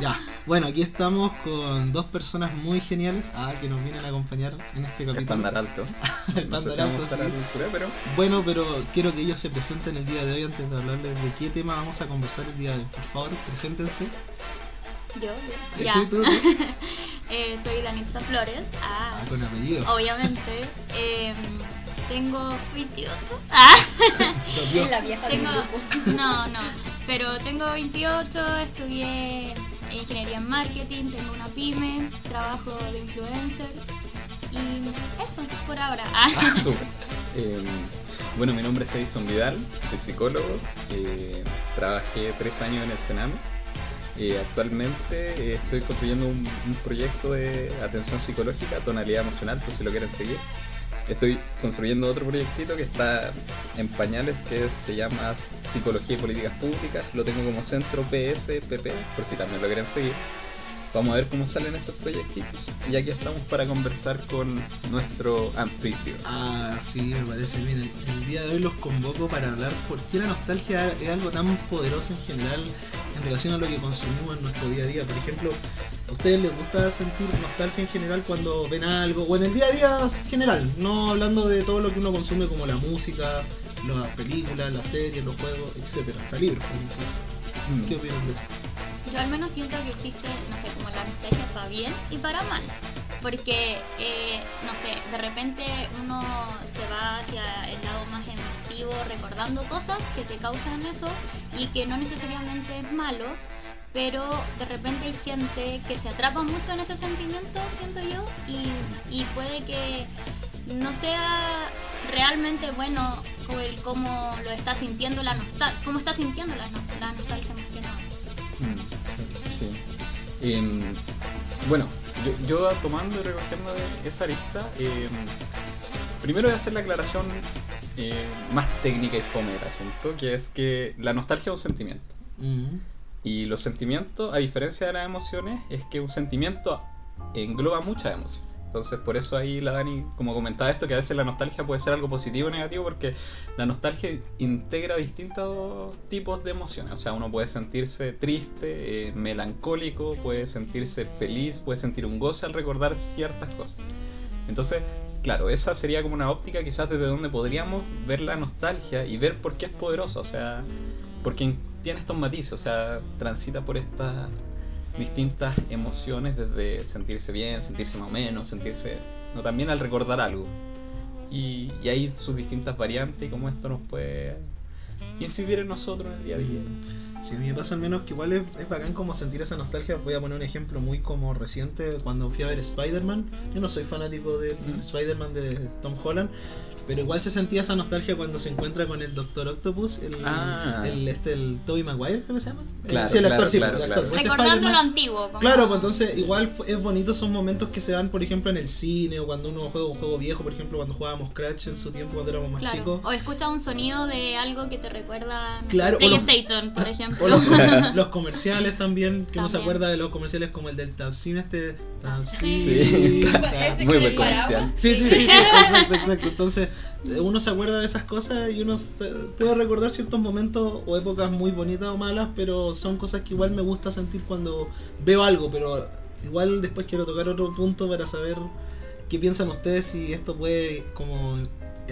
Ya, bueno, aquí estamos con dos personas muy geniales ah, que nos vienen a acompañar en este capítulo. Estándar alto. Estándar alto, sí. pero... Bueno, pero quiero que ellos se presenten el día de hoy antes de hablarles de qué tema vamos a conversar el día de hoy. Por favor, preséntense. Yo, yo. Sí, Ya. sí, tú, tú. Eh, soy Danitza Flores. Ah, Ah, con apellido. obviamente. Em, tengo 28. Ah. Es la vieja del tengo. grupo. No, no. Pero tengo 28, estudié ingeniería en marketing, tengo una pyme, trabajo de influencer. Y eso, por ahora. Ah. Eh, bueno, mi nombre es Edison Vidal, soy psicólogo. eh, trabajé tres años en el Sename. Eh, actualmente eh, estoy construyendo un, un proyecto de atención psicológica, tonalidad emocional, por si lo quieren seguir. Estoy construyendo otro proyectito que está en pañales que se llama Psicología y Políticas Públicas. Lo tengo como centro PSPP, por si también lo quieren seguir. Vamos a ver cómo salen esos proyectitos. Y aquí estamos para conversar con nuestro anfitrión. Ah, sí, me parece bien. El, el día de hoy los convoco para hablar por qué la nostalgia es algo tan poderoso en general en relación a lo que consumimos en nuestro día a día. Por ejemplo, ¿a ustedes les gusta sentir nostalgia en general cuando ven algo? O en el día a día general, no hablando de todo lo que uno consume como la música, las películas, las series, los juegos, etcétera, hasta libros. por incluso. Mm. ¿Qué opinan de eso? Yo al menos siento que existe, no sé, como la nostalgia para bien y para mal. Porque, eh, no sé, de repente uno se va hacia el lado más emotivo recordando cosas que te causan eso y que no necesariamente es malo, pero de repente hay gente que se atrapa mucho en ese sentimiento, siento yo, y, y puede que no sea realmente bueno el cómo lo está sintiendo la nostalgia, cómo está sintiendo la nostalgia Em, bueno, yo, yo tomando y recogiendo de esa lista, em, primero voy a hacer la aclaración eh, más técnica y fome del asunto, que es que la nostalgia es un sentimiento. Mm. Y los sentimientos, a diferencia de las emociones, es que un sentimiento engloba muchas emociones. Entonces, por eso ahí la Dani, como comentaba esto, que a veces la nostalgia puede ser algo positivo o negativo, porque la nostalgia integra distintos tipos de emociones. O sea, uno puede sentirse triste, eh, melancólico, puede sentirse feliz, puede sentir un goce al recordar ciertas cosas. Entonces, claro, esa sería como una óptica quizás desde donde podríamos ver la nostalgia y ver por qué es poderosa. O sea, porque tiene estos matices, o sea, transita por estas distintas emociones desde sentirse bien, sentirse más o menos, sentirse... No, también al recordar algo. Y, y hay sus distintas variantes y cómo esto nos puede incidir en nosotros en el día a día. Sí, a mí me pasa al menos que igual es, es bacán como sentir esa nostalgia. Voy a poner un ejemplo muy como reciente cuando fui a ver Spider-Man. Yo no soy fanático del Mm. Spider-Man de Tom Holland, pero igual se sentía esa nostalgia cuando se encuentra con el Doctor Octopus, el, Ah. el, este, el Tobey Maguire, que se llama. Claro, sí, el actor, claro, sí, claro, el actor. claro. Pues Recordando lo antiguo. como- Claro, pues entonces igual es bonito esos momentos que se dan, por ejemplo, en el cine o cuando uno juega un juego viejo, por ejemplo, cuando jugábamos Crash en su tiempo cuando éramos más Claro. chicos. O escuchas un sonido de algo que te recuerda no sé, los- por ejemplo. O los, los comerciales también, que uno se acuerda de los comerciales como el del Tapsin este. Tapsin. Sí. Muy buen comercial. Sí, sí, sí, sí, exacto, exacto. Entonces, uno se acuerda de esas cosas y uno se- puede recordar ciertos momentos o épocas muy bonitas o malas, pero son cosas que igual me gusta sentir cuando veo algo, pero igual después quiero tocar otro punto para saber qué piensan ustedes si esto puede como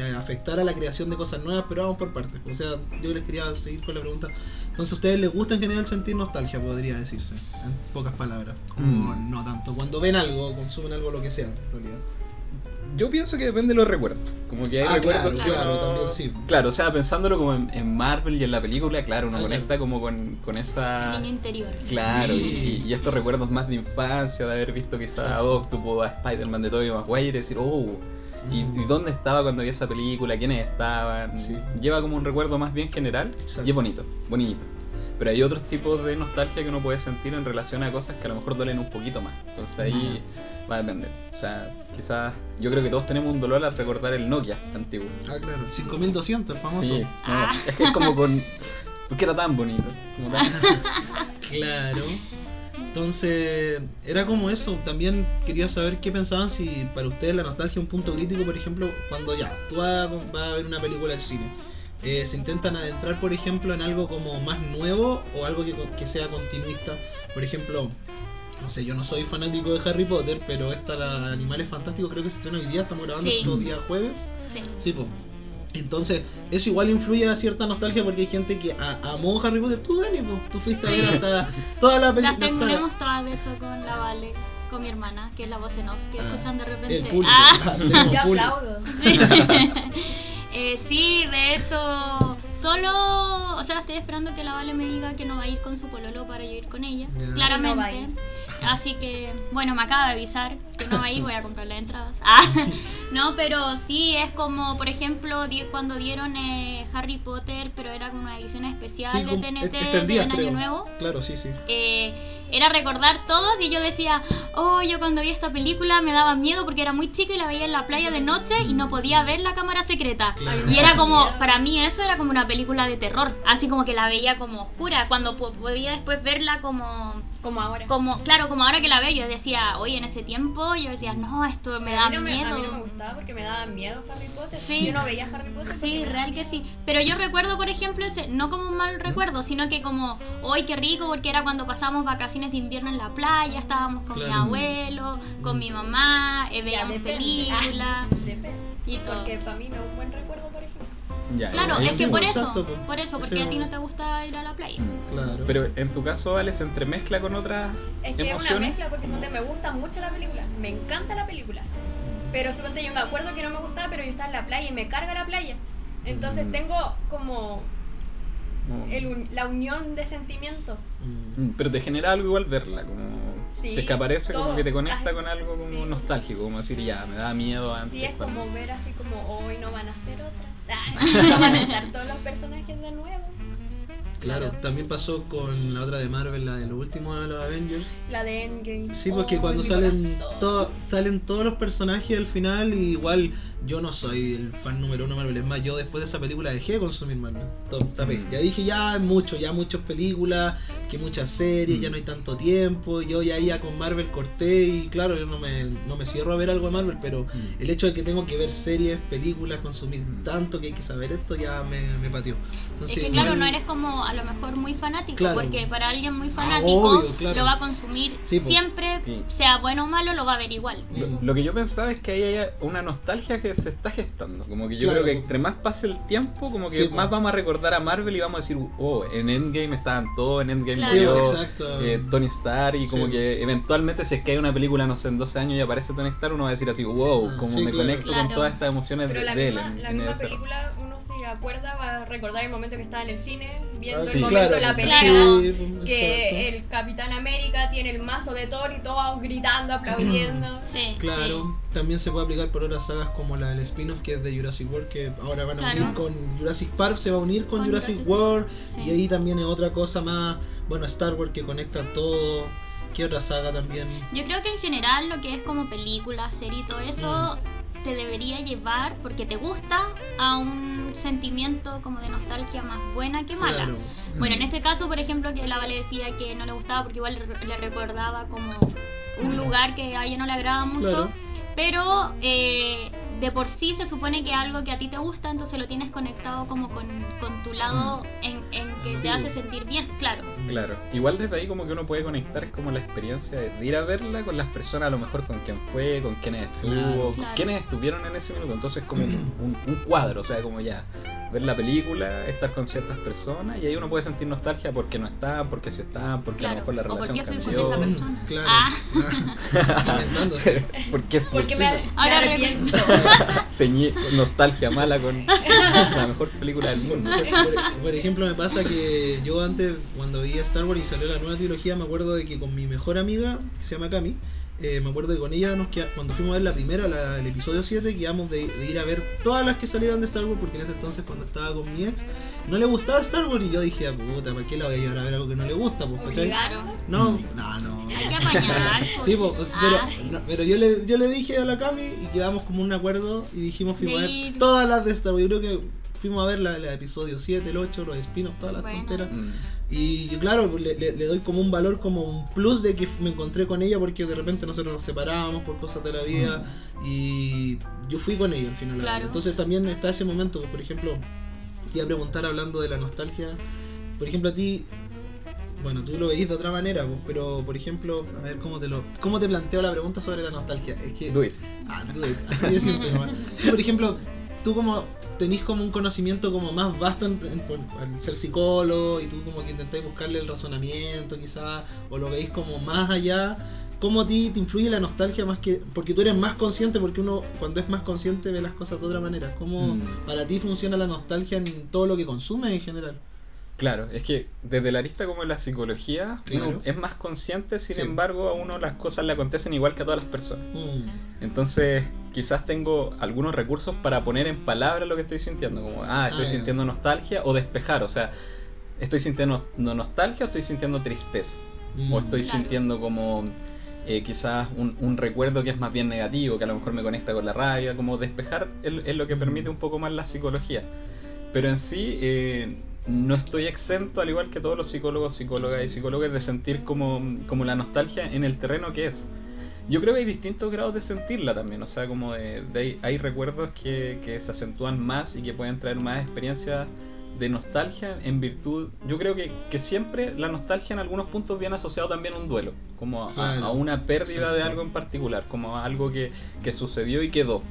afectar a la creación de cosas nuevas, pero vamos por partes. O sea, yo les quería seguir con la pregunta. Entonces, ¿a ustedes les gusta en general sentir nostalgia, podría decirse, en pocas palabras? O Mm. no tanto. Cuando ven algo, consumen algo, lo que sea, en realidad. Yo pienso que depende de los recuerdos. Como que hay Ah, recuerdos claro, que claro, uno- también sí. Claro, o sea, pensándolo como en, en Marvel y en la película, claro, uno Ah, conecta claro. como con, con esa... El niño interior. Claro, Sí. y, y estos recuerdos más de infancia, de haber visto quizá a Exacto. Octopus, a Spider-Man de Tobey Maguire y decir, oh, ¿y, y dónde estaba cuando vi esa película? ¿Quiénes estaban? Sí. Lleva como un recuerdo más bien general Exacto. y es bonito, bonito. Pero hay otros tipos de nostalgia que uno puede sentir en relación a cosas que a lo mejor duelen un poquito más. Entonces ahí va a depender. O sea, quizás yo creo que todos tenemos un dolor al recordar el Nokia antiguo. Ah, claro, el 5200, el famoso. Sí, no, Ah. es que es como con... Porque era tan bonito. como tan- Claro. Entonces, era como eso. También quería saber qué pensaban si para ustedes la nostalgia es un punto crítico, por ejemplo, cuando ya, tú vas a, vas a ver una película de cine eh, se intentan adentrar, por ejemplo, en algo como más nuevo o algo que, que sea continuista. Por ejemplo, no sé, yo no soy fanático de Harry Potter, pero esta, la Animales Fantásticos, creo que se estrena hoy día, estamos grabando Sí. estos días jueves. Sí. Sí, pues. Entonces, eso igual influye a cierta nostalgia porque hay gente que a- amó Harry Potter. Tú, Dani, pues, tú fuiste a ver hasta toda la Las película. tenemos todas de esto con la Vale, con mi hermana, que es la voz en off, que Ah, escuchan de repente. El público. Ah, Ah, Yo público. aplaudo. Eh, sí, de hecho, solo, o sea, estoy esperando que la Vale me diga que no va a ir con su pololo para yo ir con ella, Ya. Y no va a claramente. ir. Así que, bueno, me acaba de avisar que no va a ir, voy a comprar las entradas. Ah, no, pero sí, es como, por ejemplo, di- cuando dieron eh, Harry Potter, pero era como una edición especial Sí, de TNT extendidas, en Año creo. Nuevo. Claro, sí, sí. eh, era recordar todos y yo decía, oh, yo cuando vi esta película me daba miedo porque era muy chica y la veía en la playa de noche y no podía ver la cámara secreta. Claro. Y era como, para mí eso era como una película de terror, así como que la veía como oscura, cuando po- podía después verla como, Como ahora. como, claro, como ahora que la veo, yo decía, oye, en ese tiempo yo decía, no, esto me a, da mí no me, a miedo. mí no me gustaba porque me daba miedo Harry Potter. Sí. Yo no veía Harry Potter. Sí, real que miedo. sí. Pero yo recuerdo, por ejemplo, ese, no como un mal recuerdo, sino que como, hoy qué rico, porque era cuando pasamos vacaciones de invierno en la playa, estábamos con mi abuelo, con mi mamá, eh, veíamos depende. películas Depende. y todo. Porque para mí no es un buen recuerdo. Ya, Claro, es que por eso, exacto, por eso, porque Ese- a ti no te gusta ir a la playa. Mm. Claro. Pero en tu caso, Vale, se entremezcla con otras Es que es una mezcla porque suponte, me gusta mucho la película. Me encanta la película. Pero suponte, yo me acuerdo que no me gustaba, pero yo estaba en la playa y me carga la playa. Entonces Mm. tengo como Mm. el un- la unión de sentimientos. Mm. Mm, Pero te genera algo igual verla, como Sí, se aparece como que te conecta con algo como sí. nostálgico, como decir ya, me da miedo antes. Sí, es cuando- como ver así como hoy no van a ser otra. Ay, no van a estar todos los personajes de nuevo. Claro, también pasó con la otra de Marvel, la de los últimos de los Avengers. La de Endgame. Sí, porque Oh, cuando salen, corazón. to- salen todos los personajes al final, y igual yo no soy el fan número uno de Marvel. Es más, yo después de esa película dejé de consumir Marvel. Mm. Ya dije, ya es mucho, ya muchas películas, que muchas series, Mm. ya no hay tanto tiempo. Yo ya, ya con Marvel corté, y claro, yo no me, no me cierro a ver algo de Marvel, pero Mm. el hecho de que tengo que ver series, películas, consumir Mm. tanto que hay que saber esto, ya me, me pateó. Es Entonces, que claro, no eres como a lo mejor muy fanático, Claro. porque para alguien muy Ah, fanático obvio, claro. lo va a consumir Sí, siempre, Sí. sea bueno o malo, lo va a ver igual. Mm. Lo, lo que yo pensaba es que ahí hay una nostalgia que se está gestando. Como que yo Claro, creo que entre más pase el tiempo, como que Sí, po. más vamos a recordar a Marvel y vamos a decir, oh, en Endgame estaban todos, en Endgame Claro. Sí, exacto. eh, Tony Stark y como Sí. que eventualmente si es que hay una película, no sé, en 12 años y aparece Tony Stark, uno va a decir así, wow, Ah, como sí, me claro. conecto Claro. con todas estas emociones Pero de, la de él. misma, en- la en misma película, uno se acuerda, va a recordar el momento que estaba en el cine, viendo Ah, sí, el momento de la pelea. Sí, exacto. Que el Capitán América tiene el mazo de Thor y todos gritando, aplaudiendo. Sí, Claro, también se puede aplicar por otras sagas como la del spin-off que es de Jurassic World, que ahora van a Claro. unir con Jurassic Park, se va a unir con, Con Jurassic, Jurassic World, sí. y ahí también es otra cosa más, bueno, Star Wars que conecta todo. ¿Qué otra saga también? Yo creo que en general lo que es como película, serie y todo eso Mm. Te debería llevar, porque te gusta, a un sentimiento como de nostalgia más buena que mala. Claro. Bueno, Mm. en este caso, por ejemplo, que la Vale decía que no le gustaba porque igual le, le recordaba como un lugar que a ella no le agrada mucho, Claro. pero eh, de por sí se supone que algo que a ti te gusta, entonces lo tienes conectado como con, con tu lado en, en que te hace sentir bien, claro. Claro, igual desde ahí como que uno puede conectar como la experiencia de ir a verla con las personas a lo mejor con quien fue, con quienes estuvo, Claro. con Claro. quienes estuvieron en ese minuto. Entonces como un, un cuadro, o sea, como ya ver la película, estar con ciertas personas y ahí uno puede sentir nostalgia porque no están, porque sí están, porque a lo mejor la O por relación qué fui con cambió. esa persona. Claro. Ah. Ah. ¿Por qué me, me Ahora arrepiento. Teñí nostalgia mala con la mejor película del mundo. Por, ejemplo, me pasa que yo antes, cuando veía Star Wars y salió la nueva trilogía, me acuerdo de que con mi mejor amiga, que se llama Cami, eh, me acuerdo que con ella, nos queda- cuando fuimos a ver la primera, la- el episodio 7, quedamos de, de ir a ver todas las que salieron de Star Wars, porque en ese entonces, cuando estaba con mi ex, no le gustaba Star Wars y yo dije, ah, puta, ¿para qué la voy a llevar a ver algo que no le gusta? Pues. No, Mm. no, no. Hay que apañar. Sí, pues. pues, pero, no, pero yo, le, yo le dije a la Cami y quedamos como un acuerdo y dijimos fuimos a ver todas las de Star Wars. Yo creo que fuimos a ver la, la episodio 7, el 8, los spin-offs, todas las Bueno. tonteras. Mm. Y yo, claro, le, le- le doy como un valor, como un plus de que me encontré con ella porque de repente nosotros nos separábamos por cosas de la vida y yo fui con ella al final. Claro. Entonces también está ese momento, por ejemplo, te iba a preguntar hablando de la nostalgia. Por ejemplo, a ti, bueno, tú lo veís de otra manera, pues, pero por ejemplo, a ver cómo te lo, cómo te planteo la pregunta sobre la nostalgia. Es que, Do it. ah, do it, así de simple. Sí, por ejemplo, tú como tenés como un conocimiento como más vasto en, en- por- al ser psicólogo y tú como que intentáis buscarle el razonamiento quizás o lo veis como más allá. ¿Cómo a ti te influye la nostalgia más que... Porque tú eres más consciente, porque uno cuando es más consciente ve las cosas de otra manera. ¿Cómo Mm. para ti funciona la nostalgia en todo lo que consumes en general? Claro, es que desde la arista como en la psicología, Claro. uno es más consciente, sin Sí. embargo, a uno las cosas le acontecen igual que a todas las personas. Mm, Entonces, quizás tengo algunos recursos para poner en palabras lo que estoy sintiendo, como, ah, estoy Ah, sintiendo nostalgia o despejar, o sea, estoy sintiendo no- nostalgia o estoy sintiendo tristeza, mm, o estoy Claro. sintiendo como eh, quizás un, un recuerdo que es más bien negativo, que a lo mejor me conecta con la rabia, como despejar es, es lo que Mm. permite un poco más la psicología. Pero en sí, eh, no estoy exento, al igual que todos los psicólogos, psicólogas y psicólogas, de sentir como, como la nostalgia en el terreno que es. Yo creo que hay distintos grados de sentirla también, o sea, como de, de hay, recuerdos que, que se acentúan más y que pueden traer más experiencias de nostalgia en virtud, yo creo que, que siempre la nostalgia en algunos puntos viene asociado también a un duelo, como a, Claro, a una pérdida de algo en particular, como a algo que, que sucedió y quedó,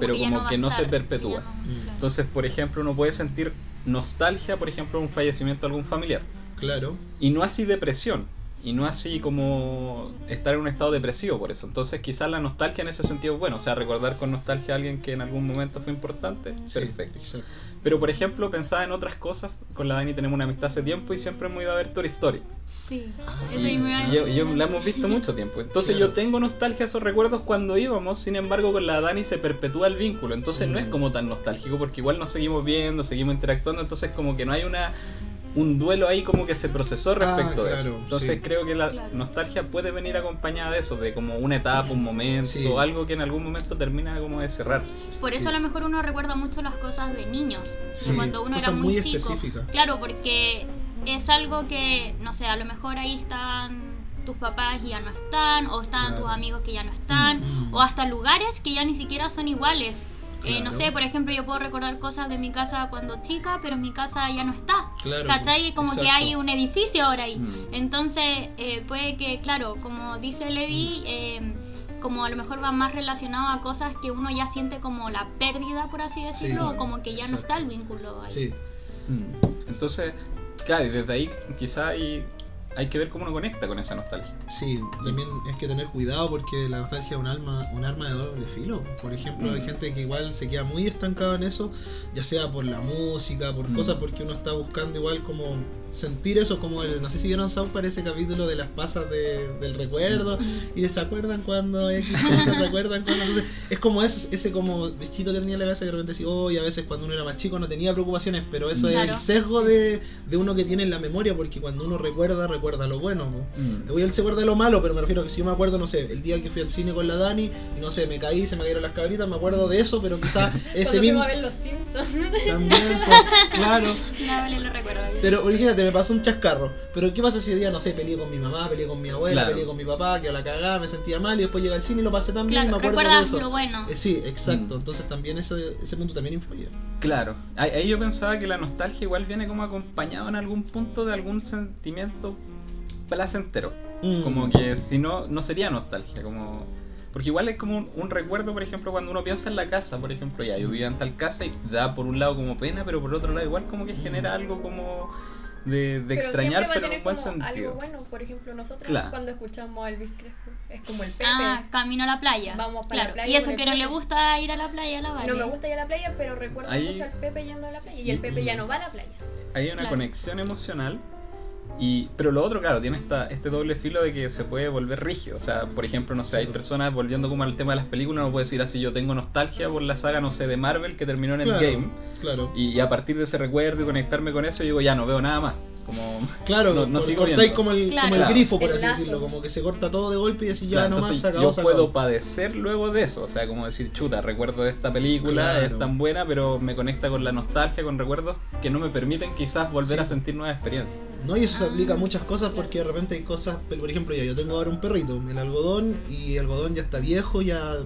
pero como que no se perpetúa. no- claro. Entonces, por ejemplo, uno puede sentir nostalgia, por ejemplo, un fallecimiento de algún familiar. Claro. Y no así depresión. Y no así como estar en un estado depresivo por eso. Entonces quizás la nostalgia en ese sentido es bueno. O sea, recordar con nostalgia a alguien que en algún momento fue importante. Sí, Perfecto. Exacto. Pero por ejemplo, pensaba en otras cosas. Con la Dani tenemos una amistad hace tiempo y siempre hemos ido a ver Toy Story. Sí, Ah, eso Y me yo, yo la hemos visto mucho tiempo. Entonces Claro. yo tengo nostalgia a esos recuerdos cuando íbamos. Sin embargo, con la Dani se perpetúa el vínculo. Entonces no es Mm. como tan nostálgico porque igual nos seguimos viendo, seguimos interactuando. Entonces como que no hay una un duelo ahí como que se procesó respecto Ah, de eso. Entonces sí. creo que la Claro. nostalgia puede venir acompañada de eso, de como una etapa, un momento, Sí. algo que en algún momento termina como de cerrarse. Por eso Sí. a lo mejor uno recuerda mucho las cosas de niños, de cuando uno cosas era muy, muy chico. específicas. Claro, porque es algo que, no sé, a lo mejor ahí están tus papás y ya no están, o están Claro. tus amigos que ya no están, Mm. o hasta lugares que ya ni siquiera son iguales. Eh, no sé, por ejemplo, yo puedo recordar cosas de mi casa cuando chica, pero mi casa ya no está. Claro. ¿Cachai? Como que hay un edificio ahora ahí. Mm. Entonces, eh, puede que, claro, como dice Levi, eh, como a lo mejor va más relacionado a cosas que uno ya siente como la pérdida, por así decirlo, Sí, o como que ya no está el vínculo ahí. Sí. Mm. Entonces, claro, y desde ahí quizá hay, hay que ver cómo uno conecta con esa nostalgia. Sí, también es que tener cuidado porque la nostalgia es un arma, un arma de doble filo. Por ejemplo, hay Mm. gente que igual se queda muy estancada en eso, ya sea por la música, por Mm. cosas, porque uno está buscando igual como sentir eso, como el, no sé si vieron South para ese capítulo de las pasas de- del recuerdo y se acuerdan cuando X se acuerdan cuando. Entonces, es como eso, ese como bichito que tenía en la cabeza que de repente decía, oh, y a veces cuando uno era más chico no tenía preocupaciones, pero eso es Claro. el sesgo de, de uno que tiene en la memoria, porque cuando uno recuerda, recuerda lo bueno. ¿no? Mm. Voy él se acuerda de lo malo, pero me refiero a que si yo me acuerdo, no sé, el día que fui al cine con la Dani y no sé, me caí, se me cayeron las cabritas, me acuerdo de eso, pero quizás ese mismo. a ver los Simpsons. También, pues, claro. La vale lo recuerdo. Pero imagínate, me pasó un chascarro. Pero ¿qué pasa si ese día, no sé, peleé con mi mamá, peleé con mi abuela, Claro. peleé con mi papá, que a la cagada me sentía mal y después llegué al cine y lo pasé tan bien Claro, me acuerdo de eso. lo bueno. Eh, sí, exacto. Mm. Entonces también ese, ese punto también influye. Claro, ahí, ahí yo pensaba que la nostalgia igual viene como acompañado en algún punto de algún sentimiento placentero. Mm. Como que si no, no sería nostalgia, como... Porque igual es como un, un recuerdo, por ejemplo, cuando uno piensa en la casa, por ejemplo, ya, yo vivía en tal casa y da por un lado como pena, pero por otro lado igual como que genera algo como de, de Pero extrañar, siempre va a pero en tener buen como sentido. algo bueno. Por ejemplo, nosotros Claro. cuando escuchamos a Elvis Crespo, es como el Pepe. Ah, camino a la playa. Vamos para la claro. playa Y eso que no le gusta ir a la playa, la vale. No me gusta ir a la playa, pero recuerdo Ahí- mucho al Pepe yendo a la playa. Y el Pepe ya no va a la playa. Hay una Claro. conexión emocional. Y, pero lo otro, claro, tiene esta, este doble filo de que se puede volver rígido. O sea, por ejemplo, no sé, hay personas, volviendo como al tema de las películas, no puedo decir así, yo tengo nostalgia por la saga, no sé, de Marvel que terminó en el Claro, game. claro. Y, y a partir de ese recuerdo y conectarme con eso, digo, ya no veo nada más. Como, Claro, No- no cortáis como el, Claro. como el Claro. grifo, por El así lazo. decirlo, como que se corta todo de golpe y así ya Claro, nomás acabó, yo se puedo padecer luego de eso. O sea, como decir, chuta, recuerdo de esta película, Claro. es tan buena, pero me conecta con la nostalgia, con recuerdos que no me permiten quizás volver Sí. a sentir nuevas experiencias. No, y eso se Ah, aplica a muchas cosas porque de repente hay cosas, pero por ejemplo, ya yo tengo ahora un perrito, el algodón, y el algodón ya está viejo, ya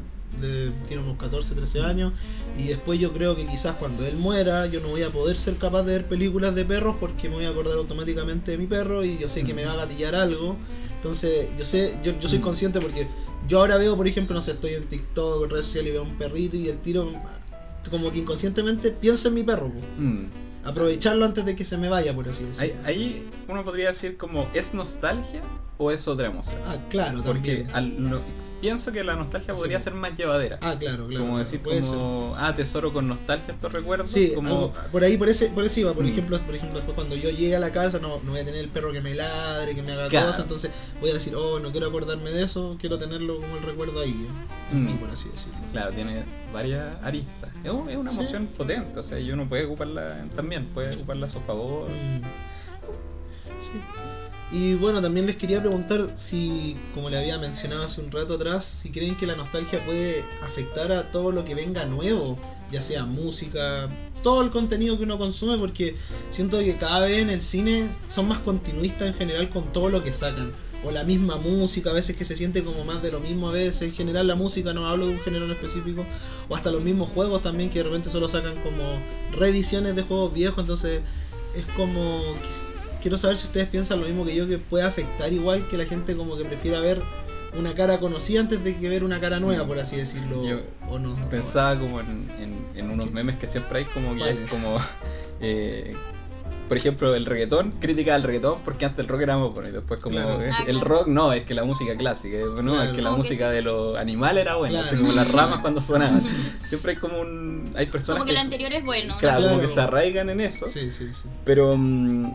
de- tiene unos 14, 13 años. Y después yo creo que quizás cuando él muera, yo no voy a poder ser capaz de ver películas de perros porque me voy a acordar automáticamente de mi perro y yo sé que me va a gatillar algo. Entonces, yo sé, yo, yo soy consciente porque yo ahora veo, por ejemplo, no sé, estoy en TikTok, en redes sociales y veo un perrito y el tiro, como que inconscientemente pienso en mi perro. Mm. Aprovecharlo antes de que se me vaya, por así decirlo. Ahí, ahí uno podría decir como, ¿es nostalgia o es otra emoción? Ah, claro, Porque también. al- lo- pienso que la nostalgia podría ser más llevadera. Ah, claro, claro. como decir ser. como, ah, tesoro con nostalgia estos recuerdos. Sí, como, algo- por ahí, por ese, por ese iba. Por Mm. ejemplo, por ejemplo, después cuando yo llegue a la casa no, no voy a tener el perro que me ladre, que me haga Claro. cosas, entonces voy a decir, oh, no quiero acordarme de eso, quiero tenerlo como el recuerdo ahí, ¿eh? en Mm. mí, por así decirlo. Claro, tiene varias aristas. Es, un- es una Sí. emoción potente, o sea, y uno puede ocuparla también, puede ocuparla a su favor. Sí. Y bueno, también les quería preguntar si, como le había mencionado hace un rato atrás, si creen que la nostalgia puede afectar a todo lo que venga nuevo, ya sea música, todo el contenido que uno consume, porque siento que cada vez en el cine son más continuistas en general con todo lo que sacan. O la misma música, a veces que se siente como más de lo mismo a veces. En general la música, no hablo de un género en específico. O hasta los mismos juegos también, que de repente solo sacan como reediciones de juegos viejos. Entonces es como... Quiero saber si ustedes piensan lo mismo que yo, que puede afectar igual que la gente como que prefiera ver una cara conocida antes de que ver una cara nueva, por así decirlo. Yo o no. Pensaba como en, en- en unos memes que siempre hay como que es como eh, por ejemplo el reggaetón, crítica al reggaetón porque antes el rock era muy bueno y después como Claro. Ah, el claro. rock no, es que la música clásica, eh, no, Claro. es que la que música de los animales era buena, así como las ramas cuando sonaban. Siempre hay como un hay personas Como que lo anterior es bueno. claro, como que se arraigan en eso. Sí, sí, sí. Pero mm,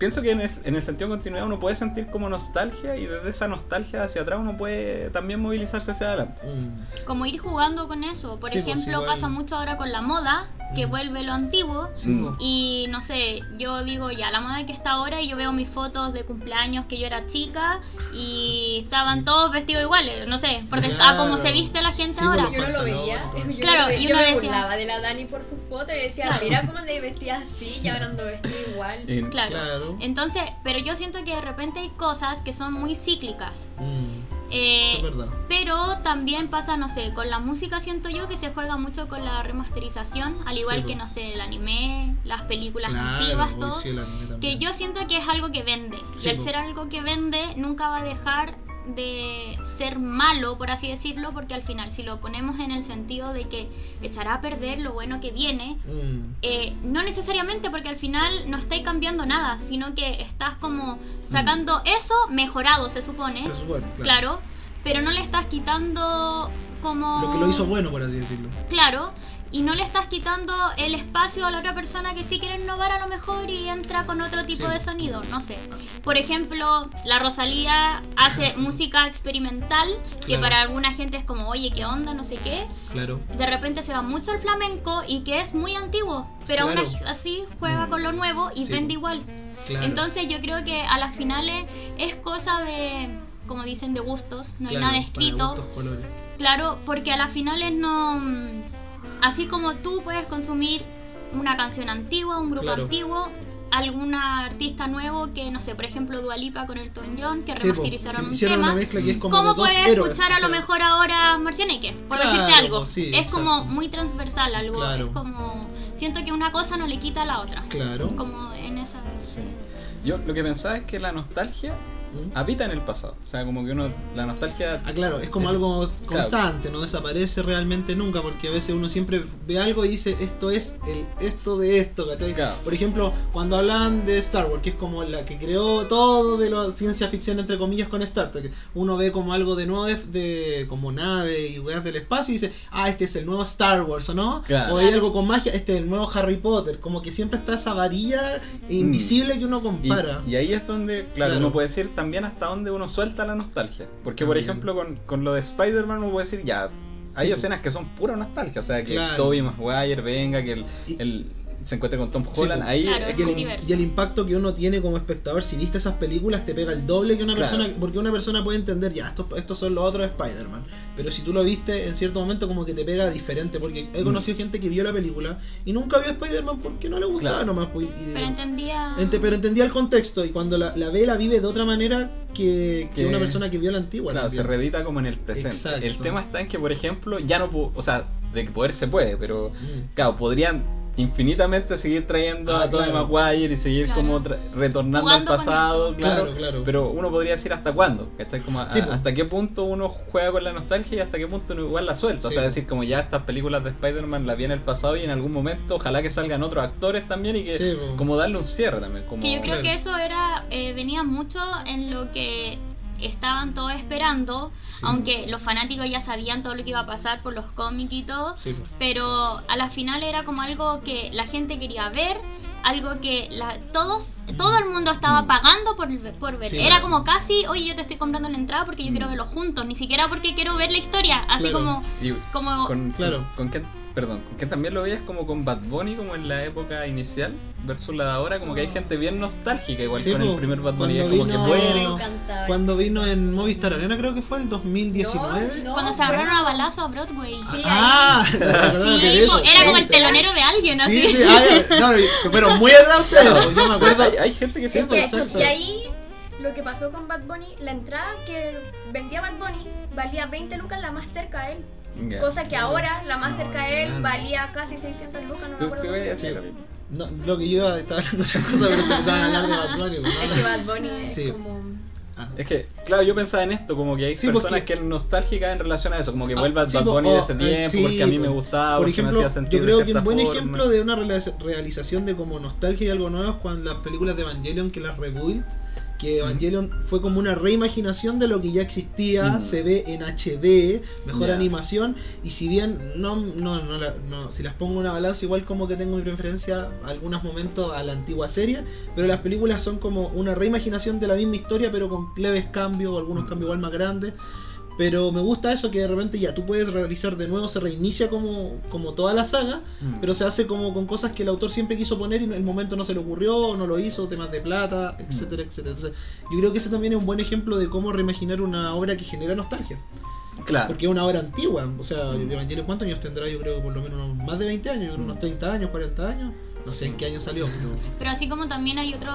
pienso que en, es- en el sentido de continuidad uno puede sentir como nostalgia y desde esa nostalgia hacia atrás uno puede también movilizarse hacia adelante. Mm. Como ir jugando con eso. Por Sí, pues, ejemplo, igual. pasa mucho ahora con la moda, que Mm. vuelve lo antiguo. Sí, Mm. po. Y no sé, yo digo ya, la moda que está ahora y yo veo mis fotos de cumpleaños que yo era chica y estaban Sí. todos vestidos iguales, no sé, por des- Claro. a cómo se viste la gente Sí, ahora. Yo no lo veía. Yo, Claro, no lo veía. y Yo me decía- burlaba de la Dani por sus fotos y decía, Claro. mira cómo te vestías así y ahora ando vestida igual. Claro. Claro. Entonces, pero yo siento que de repente hay cosas que son muy cíclicas. Mm. Eh, Eso es verdad. Pero también pasa, no sé, con la música siento yo que se juega mucho con la remasterización, al igual Sí, que, no sé, el anime, las películas Claro, antiguas, todo. sí, el anime Que yo siento que es algo que vende. Sí, y al po. ser algo que vende, nunca va a dejar de ser malo, por así decirlo, porque al final, si lo ponemos en el sentido de que echará a perder lo bueno que viene, Mm. eh, no necesariamente porque al final no estáis cambiando nada, sino que estás como sacando eso mejorado, se supone, Se supone, claro. claro, pero no le estás quitando como... Lo que lo hizo bueno, por así decirlo. Claro, y no le estás quitando el espacio a la otra persona que sí quiere innovar a lo mejor y entra con otro tipo Sí. de sonido, no sé. Por ejemplo, la Rosalía hace música experimental, que Claro. para alguna gente es como, oye, ¿qué onda? No sé qué. Claro. De repente se va mucho al flamenco y que es muy antiguo, pero Claro. aún así juega Mm. con lo nuevo y Sí. vende igual. Claro. Entonces yo creo que a las finales es cosa de, como dicen, de gustos, no hay nada escrito. gustos, colores. Claro, porque a las finales no. Así como tú puedes consumir una canción antigua, un grupo Claro. antiguo, alguna artista nuevo que, no sé, por ejemplo, Dualipa con Elton John, que Sí, po, remasterizaron un hicieron tema. una mezcla que es como ¿Cómo de dos puedes héroes. escuchar o a sea, lo mejor ahora Marcianeque? Por Claro, decirte algo. sí, es exacto. como muy transversal algo. Claro. Es como. Siento que una cosa no le quita a la otra. Claro. Como en esa. Sí. Yo lo que pensaba es que la nostalgia Mm. habita en el pasado. O sea, como que uno, la nostalgia... Ah, claro, es como algo claro. constante, no desaparece realmente nunca, porque a veces uno siempre ve algo y dice, esto es el esto de esto, ¿cachai? Claro. Por ejemplo, cuando hablan de Star Wars, que es como la que creó todo de la ciencia ficción, entre comillas, con Star Trek, uno ve como algo de nuevo, de, de- como nave y weas del espacio y dice, ah, este es el nuevo Star Wars, ¿o no? Claro. O hay algo con magia, este es el nuevo Harry Potter, como que siempre está esa varilla invisible que uno compara. y ahí es donde, claro, Claro. uno puede decir también hasta dónde uno suelta la nostalgia. Porque, por ejemplo, con, con lo de Spider-Man uno puede decir, ya, hay Sí, escenas que son pura nostalgia. O sea, que Claro. Tobey Maguire venga, que el, Y- el- se encuentra con Tom Holland, ahí Claro, es Y el, y el impacto que uno tiene como espectador, si viste esas películas, te pega el doble que una Claro. persona. Porque una persona puede entender, ya, estos, estos son los otros Spider-Man. Pero si tú lo viste en cierto momento, como que te pega diferente. Porque he Mm. conocido gente que vio la película y nunca vio Spider-Man porque no le gustaba Claro. nomás. pues, y- Pero entendía. ente- pero entendía el contexto y cuando la, la ve, la vive de otra manera que, que Que- una persona que vio la antigua. Claro, se reedita como en el presente. Exacto. El tema está en que, por ejemplo, ya no puedo, o sea, de que poder se puede, pero Mm. claro, podrían infinitamente seguir trayendo Ah, a Tobey claro. Maguire y seguir Claro. como tra- retornando Jugando al pasado, claro, Claro, claro. Pero uno podría decir hasta cuándo, ¿cachai? Como a- po. hasta qué punto uno juega con la nostalgia y hasta qué punto uno igual la suelta. Sí, o sea, decir como ya estas películas de Spider-Man las vi en el pasado y en algún momento ojalá que salgan otros actores también y que Sí, como darle un cierre también. Como... Que yo creo Claro. que eso era eh, venía mucho en lo que estaban todos esperando, Sí. aunque los fanáticos ya sabían todo lo que iba a pasar por los cómics y todo, Sí, po. pero a la final era como algo que la gente quería ver, algo que la, todos, todo el mundo estaba Mm. pagando por, por ver. Sí, era sí. como casi, oye, yo te estoy comprando la entrada porque yo Mm. quiero verlo juntos, ni siquiera porque quiero ver la historia, así Claro. como, Y como con, Claro. con, con perdón, quién también lo veías como con Bad Bunny como en la época inicial versus la de ahora, como que hay gente bien nostálgica igual Sí, con el primer Bad Bunny, como vino- que Me bueno. encantaba. Cuando vino en Movistar Arena, creo que fue el 2019. No, no, cuando se agarraron a balazo a Broadway. Sí, Ah, Sí, que eso, era como el telonero de alguien, así. Sí, ah, no, pero muy atrás pues, yo me acuerdo. Hay, hay gente que Sí, sí, pues, Que- exacto. Y ahí lo que pasó con Bad Bunny, la entrada que vendía Bad Bunny valía 20 lucas la más cerca a él. Ya. Cosa que ahora la más No, cerca a él valía casi 600 lucas, no me acuerdo. tú Sí. No, lo que yo estaba hablando de otra cosa, pero empezaban a hablar de Bad Bunny. no, Es que Bad Bunny es Sí. como... Ah. Es que, claro, yo pensaba en esto, como que hay Sí, personas porque- que nostálgicas en relación a eso, como que Ah, vuelva sí, Bad Bunny o, de ese eh, tiempo, sí, porque a mí po. me gustaba, Por porque ejemplo, me hacía sentir yo creo de que un buen forma. ejemplo de una realiza- realización de como nostalgia y algo nuevo es cuando las películas de Evangelion que las rebuild, que Evangelion fue como una reimaginación de lo que ya existía, Mm. se ve en HD, mejor animación, y si bien no, no, no, no, si las pongo en una balanza, igual como que tengo mi preferencia algunos momentos a la antigua serie, pero las películas son como una reimaginación de la misma historia, pero con leves cambios o algunos Mm. cambios igual más grandes. Pero me gusta eso que de repente ya tú puedes realizar de nuevo, se reinicia como, como toda la saga, Mm. pero se hace como con cosas que el autor siempre quiso poner y en el momento no se le ocurrió, o no lo hizo, temas de plata, etcétera, etcétera. Entonces, yo creo que ese también es un buen ejemplo de cómo reimaginar una obra que genera nostalgia. Claro. Porque es una obra antigua, o sea, Mm. Evangelio, ¿cuántos años tendrá? Yo creo que por lo menos unos- más de 20 años, Mm. unos 30 años, 40 años. No sé en qué año salió, pero. Pero así como también hay otros,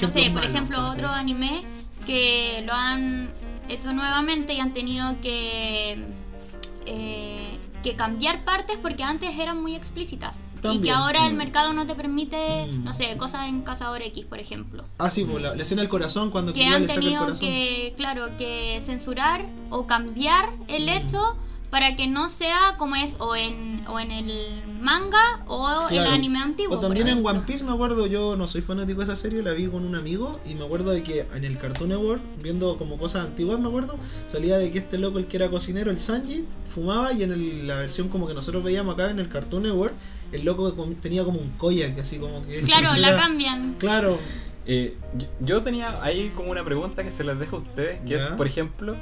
no sé, por malos, ejemplo, otros anime que lo han hecho nuevamente y han tenido que eh, que cambiar partes porque antes eran muy explícitas y que ahora el Mm. mercado no te permite, Mm. no sé, cosas en Cazador X, por ejemplo. Ah, sí, pues la, la escena del corazón, cuando Que han le saca el tenido corazón. que, claro, que censurar o cambiar el Mm. hecho para que no sea como es o en, o en el manga o en el Claro. anime antiguo. O también en. One Piece me acuerdo, yo no soy fanático de esa serie, la vi con un amigo y me acuerdo de que en el Cartoon Network, viendo como cosas antiguas me acuerdo, salía de que este loco, el que era cocinero, el Sanji, fumaba y en el- la versión como que nosotros veíamos acá en el Cartoon Network, el loco tenía como un koyak, así como que... Claro, la era- cambian. Claro, Eh, yo, tenía ahí como una pregunta que se les dejo a ustedes, que es, por ejemplo,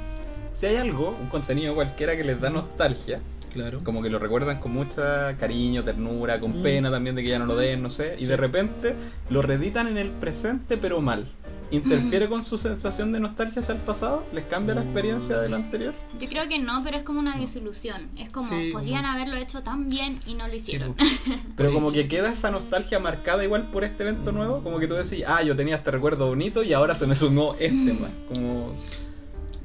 si hay algo, un contenido cualquiera que les da nostalgia, claro. como que lo recuerdan con mucha cariño, ternura, con Mm. pena también de que ya no lo den, no sé, y de repente lo reeditan en el presente pero mal. ¿Interfiere con su sensación de nostalgia hacia el pasado? ¿Les cambia la experiencia del anterior? Yo creo que no, pero es como una desilusión. Es como, Sí, podrían como- haberlo hecho tan bien y no lo hicieron. Pero como que queda esa nostalgia marcada igual por este evento nuevo, como que tú decís, ah, yo tenía este recuerdo bonito y ahora se me sumó este más. Como,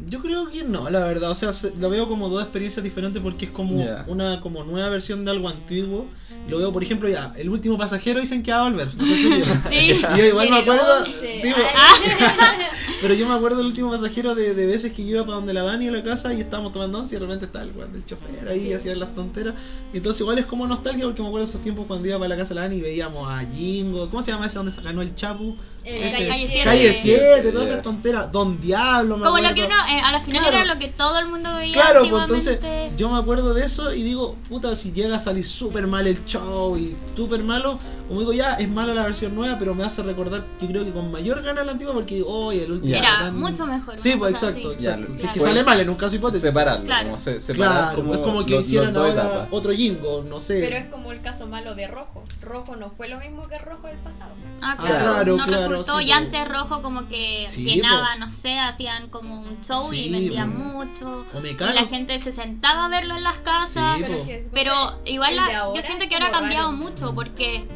Yo creo que no, la verdad. O sea, se- lo veo como dos experiencias diferentes porque es como una como nueva versión de algo antiguo. Lo veo, por ejemplo, ya, el último pasajero dicen que va a volver. No sé si. Sí. Y yo igual Y me acuerdo. 11. sí, Ay. pero yo me acuerdo del último pasajero de, de veces que yo iba para donde la Dani a la casa y estábamos tomando once y de repente estaba el weón del chofer ahí, hacían las tonteras. Y entonces igual es como nostalgia porque me acuerdo de esos tiempos cuando iba para la casa de la Dani y veíamos a Jingo. ¿Cómo se llama ese donde se ganó el Chapu? El Ese. Calle siete. Calle 7, todas Ya. esas tonteras. Don Diablo, me Como lo que uno, eh, a la final Claro. era lo que todo el mundo veía. Claro, pues entonces yo me acuerdo de eso y digo, puta, si llega a salir súper mal el show y súper malo, como digo, ya es mala la versión nueva, pero me hace recordar que creo que con mayor gana la antigua porque digo, oye, el último. Ya. Era tan- mucho mejor. Sí, pues exacto, así. Exacto. Si es que claro. sale mal en un caso hipotético. separarlo, Claro. como se, separar Claro, como es como que los- hicieran los ahora etapas. otro Jingo, no sé. Pero es como el caso malo de Rojo. Rojo no fue lo mismo que el rojo del pasado. Ah, Ah, claro, claro, no claro, resultó. sí, y antes rojo como que Sí, llenaba, po. no sé, hacían como un show Sí, y vendían mucho. O Y la gente se sentaba a verlo en las casas. Sí, Pero, po. es que, Pero igual la- yo siento que ahora ha cambiado raro. mucho porque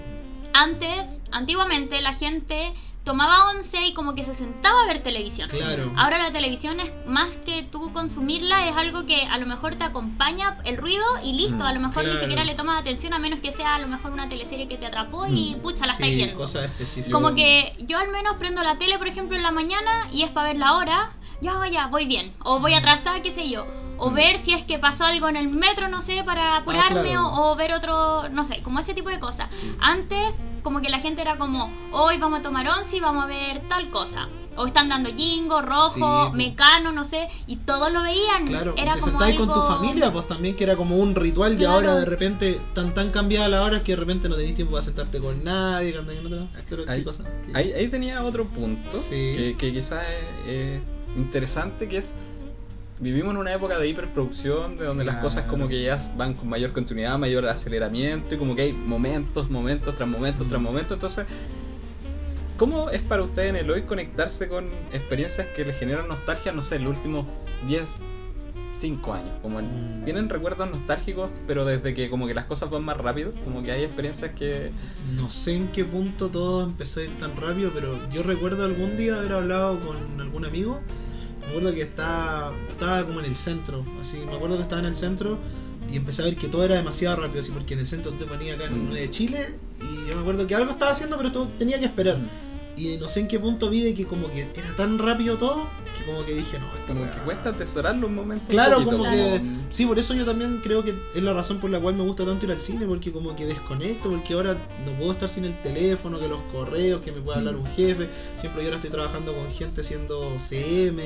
antes, antiguamente la gente tomaba once y como que se sentaba a ver televisión. Claro. Ahora la televisión es más que tú consumirla, es algo que a lo mejor te acompaña el ruido y listo, Mm, a lo mejor ni claro. siquiera le tomas atención a menos que sea a lo mejor una teleserie que te atrapó y Mm, pucha, la estáis sí, viendo. cosas específicas. Como que yo al menos prendo la tele, por ejemplo, en la mañana y es para ver la hora. Ya, ya, voy bien. O voy atrasada, qué sé yo. O Mm. ver si es que pasó algo en el metro, no sé, para apurarme. Ah, claro. o, o ver otro, no sé, como ese tipo de cosas. Sí. Antes, como que la gente era como, hoy vamos a tomar once y vamos a ver tal cosa. O están dando jingo, rojo, Sí, mecano, no sé. Y todos lo veían. Claro, era te como algo... con tu familia, pues también que era como un ritual y Claro. ahora de repente tan tan cambiada la hora que de repente no tenés tiempo para sentarte con nadie, que andas en otra- pero, ¿qué Ahí- cosa? ¿Qué? Ahí, ahí tenía otro punto Sí. que, que quizás es, es interesante, que es vivimos en una época de hiperproducción, de donde las cosas como que ya van con mayor continuidad, mayor aceleramiento y como que hay momentos, momentos tras momentos tras momentos. Entonces, ¿cómo es para ustedes en el hoy conectarse con experiencias que les generan nostalgia, no sé, en los últimos 10, 5 años? Como en- Mm. ¿Tienen recuerdos nostálgicos, pero desde que como que las cosas van más rápido? Como que hay experiencias que... No sé en qué punto todo empezó a ir tan rápido, pero yo recuerdo algún día haber hablado con algún amigo. Me acuerdo que estaba, estaba como en el centro, así, me acuerdo que estaba en el centro y empecé a ver que todo era demasiado rápido, así, porque en el centro te ponía acá en Mm. uno de Chile y yo me acuerdo que algo estaba haciendo, pero tenía que esperar. Y no sé en qué punto vi de que como que era tan rápido todo que como que dije, no, esta Como que cuesta atesorar los momentos. un Claro, poquito, como que... como- Sí, por eso yo también creo que es la razón por la cual me gusta tanto ir al cine, porque como que desconecto, porque ahora no puedo estar sin el teléfono, que los correos, que me pueda hablar Mm. un jefe. Por ejemplo, yo ahora estoy trabajando con gente haciendo CM,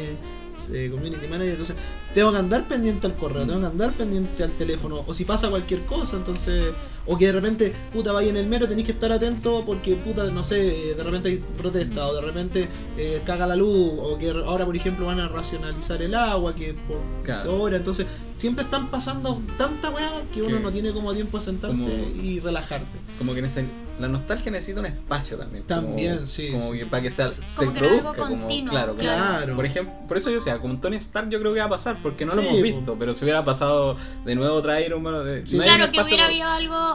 eh, Community Manager, entonces tengo que andar pendiente al correo, tengo que andar pendiente al teléfono, o si pasa cualquier cosa, entonces... O que de repente, puta, vaya en el metro, tenéis que estar atento porque, puta, no sé, de repente hay protesta, o de repente eh, caga la luz, o que ahora, por ejemplo, van a racionalizar el agua, que por Claro. hora, entonces siempre están pasando tanta weá que uno no tiene como tiempo de sentarse como- y relajarte. Como que nece- la nostalgia necesita un espacio también. como- También, sí, Como sí. que para que sea, se Como que era algo produzca. Como, continuo, claro, como- Claro. Por ejemplo, por eso yo decía, como Tony Stark yo creo que va a pasar, porque no lo hemos po. visto, pero si hubiera pasado de nuevo otra Iron Man, de, Sí. no Claro, que hubiera habido algo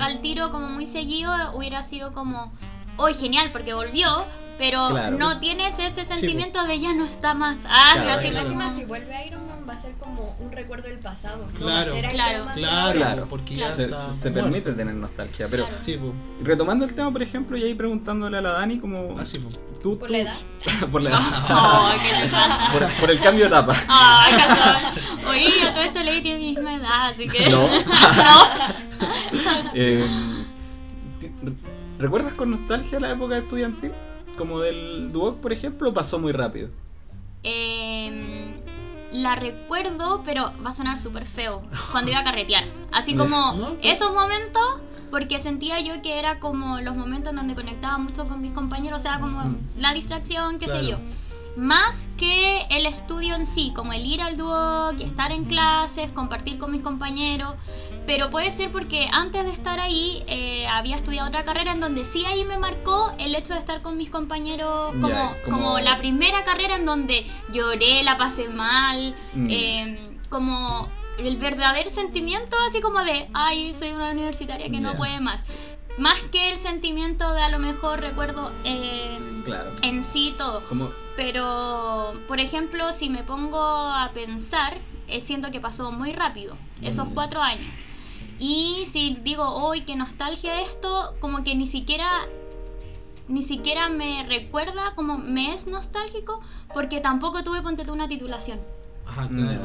al tiro como muy seguido, hubiera sido como, hoy genial porque volvió, pero Claro. no tienes ese sentimiento de ya no está más. Ah, Claro, así claro. como- Encima, si vuelve Iron Man va a ser como un recuerdo del pasado. no Claro. va a ser Iron Claro. Claro, porque Claro. ya Se, está permite tener nostalgia, pero Claro. Sí, retomando el tema, por ejemplo, y ahí preguntándole a la Dani, como Así, po. tú, Por tú- la edad. por la edad. Ay, ¿qué te pasa? por, por el cambio de etapa. Casual. Oye, a todo esto le tiene mi misma edad, así que. No. No. Eh, ¿Recuerdas con nostalgia la época estudiantil? Como del Duoc, por ejemplo, o pasó muy rápido. Eh, la recuerdo, pero va a sonar súper feo. Cuando iba a carretear. Así como esos momentos, porque sentía yo que era como los momentos en donde conectaba mucho con mis compañeros, o sea, como la distracción, qué sé yo. Más que el estudio en sí, como el ir al dúo, estar en clases, compartir con mis compañeros. Pero puede ser porque antes de estar ahí eh, había estudiado otra carrera en donde sí ahí me marcó el hecho de estar con mis compañeros como, como- como la primera carrera en donde lloré, la pasé mal, Mm. eh, como el verdadero sentimiento así como de, ay, soy una universitaria que no puede más. Más que el sentimiento de a lo mejor recuerdo eh, Claro. en sí todo. Pero, por ejemplo, si me pongo a pensar, eh, siento que pasó muy rápido, esos Mm. cuatro años. Y si digo, uy, qué nostalgia esto, como que ni siquiera, ni siquiera me recuerda, como me es nostálgico, porque tampoco tuve, ponte tú, una titulación. Ajá, claro.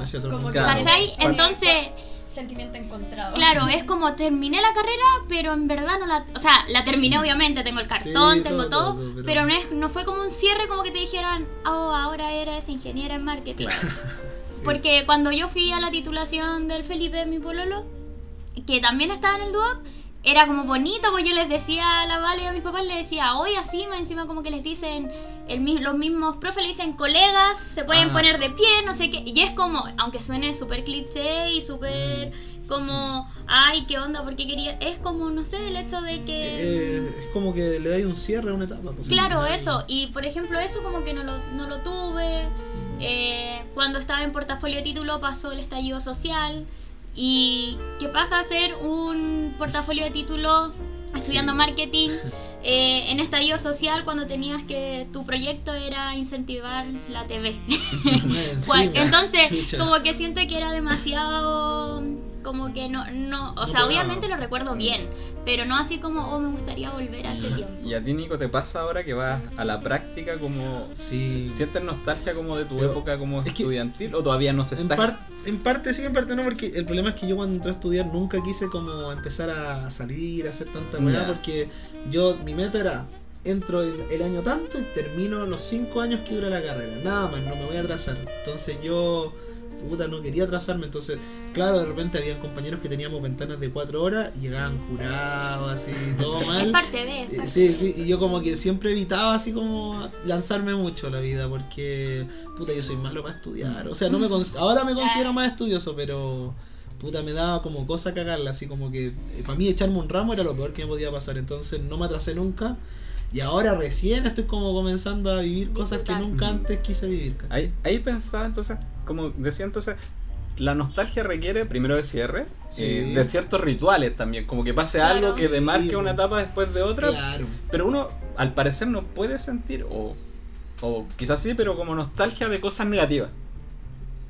Fue- Entonces, Sentimiento encontrado. claro, es como terminé la carrera, pero en verdad no la... O sea, la terminé obviamente, tengo el cartón, Sí, tengo todo, todo, todo, pero- pero no, es, no fue como un cierre como que te dijeran, oh, ahora eres ingeniera en marketing. claro. Sí. Porque cuando yo fui a la titulación del Felipe, mi pololo, que también estaba en el DUOC, era como bonito, pues yo les decía a la Vale y a mis papás, les decía, hoy así, más encima como que les dicen, el, los mismos profes le dicen colegas, se pueden Ah. poner de pie, no sé qué, y es como, aunque suene súper cliché y súper como, ay, qué onda, porque quería, es como, no sé, el hecho de que... Eh, es como que le dais un cierre a una etapa. pues. Claro, eso. Y por ejemplo, eso como que no lo, no lo tuve. Eh, cuando estaba en portafolio título pasó el estallido social. Y qué pasa hacer un portafolio de título estudiando Sí. marketing eh, en estallido social cuando tenías que tu proyecto era incentivar la TV. Entonces, como que siento que era demasiado como que no, no, o No sea, obviamente lo recuerdo bien, pero no así como, oh, me gustaría volver a ese tiempo. ¿Y a ti, Nico, te pasa ahora que vas a la práctica como... Sí. ¿Sientes nostalgia como de tu Pero época como es que- estudiantil o todavía no se En, está? par- en parte sí, en parte no, porque el problema es que yo cuando entré a estudiar nunca quise como empezar a salir, a hacer tanta weá, porque yo, mi meta era, entro el, el año tanto y termino los 5 años que dura la carrera, nada más, no me voy a atrasar. Entonces yo, puta, no quería atrasarme, entonces, claro, de repente habían compañeros que teníamos ventanas de 4 horas y llegaban jurados, así, todo Es mal. parte de eso. Eh, Sí, sí, y yo como que siempre evitaba así como lanzarme mucho a la vida porque, puta, yo soy malo para estudiar. O sea, no me cons- ahora me considero más estudioso, pero, puta, me daba como cosa cagarla, así como que para mí echarme un ramo era lo peor que me podía pasar, entonces no me atrasé nunca. Y ahora recién estoy como comenzando a vivir cosas que nunca Mm. antes quise vivir, ¿cachai? Ahí, ahí pensaba entonces, como decía entonces, la nostalgia requiere primero de cierre, Sí. eh, de ciertos rituales también, como que pase Claro. algo que Sí, demarque una etapa después de otra, Claro. pero uno al parecer no puede sentir, o, o quizás sí, pero como nostalgia de cosas negativas.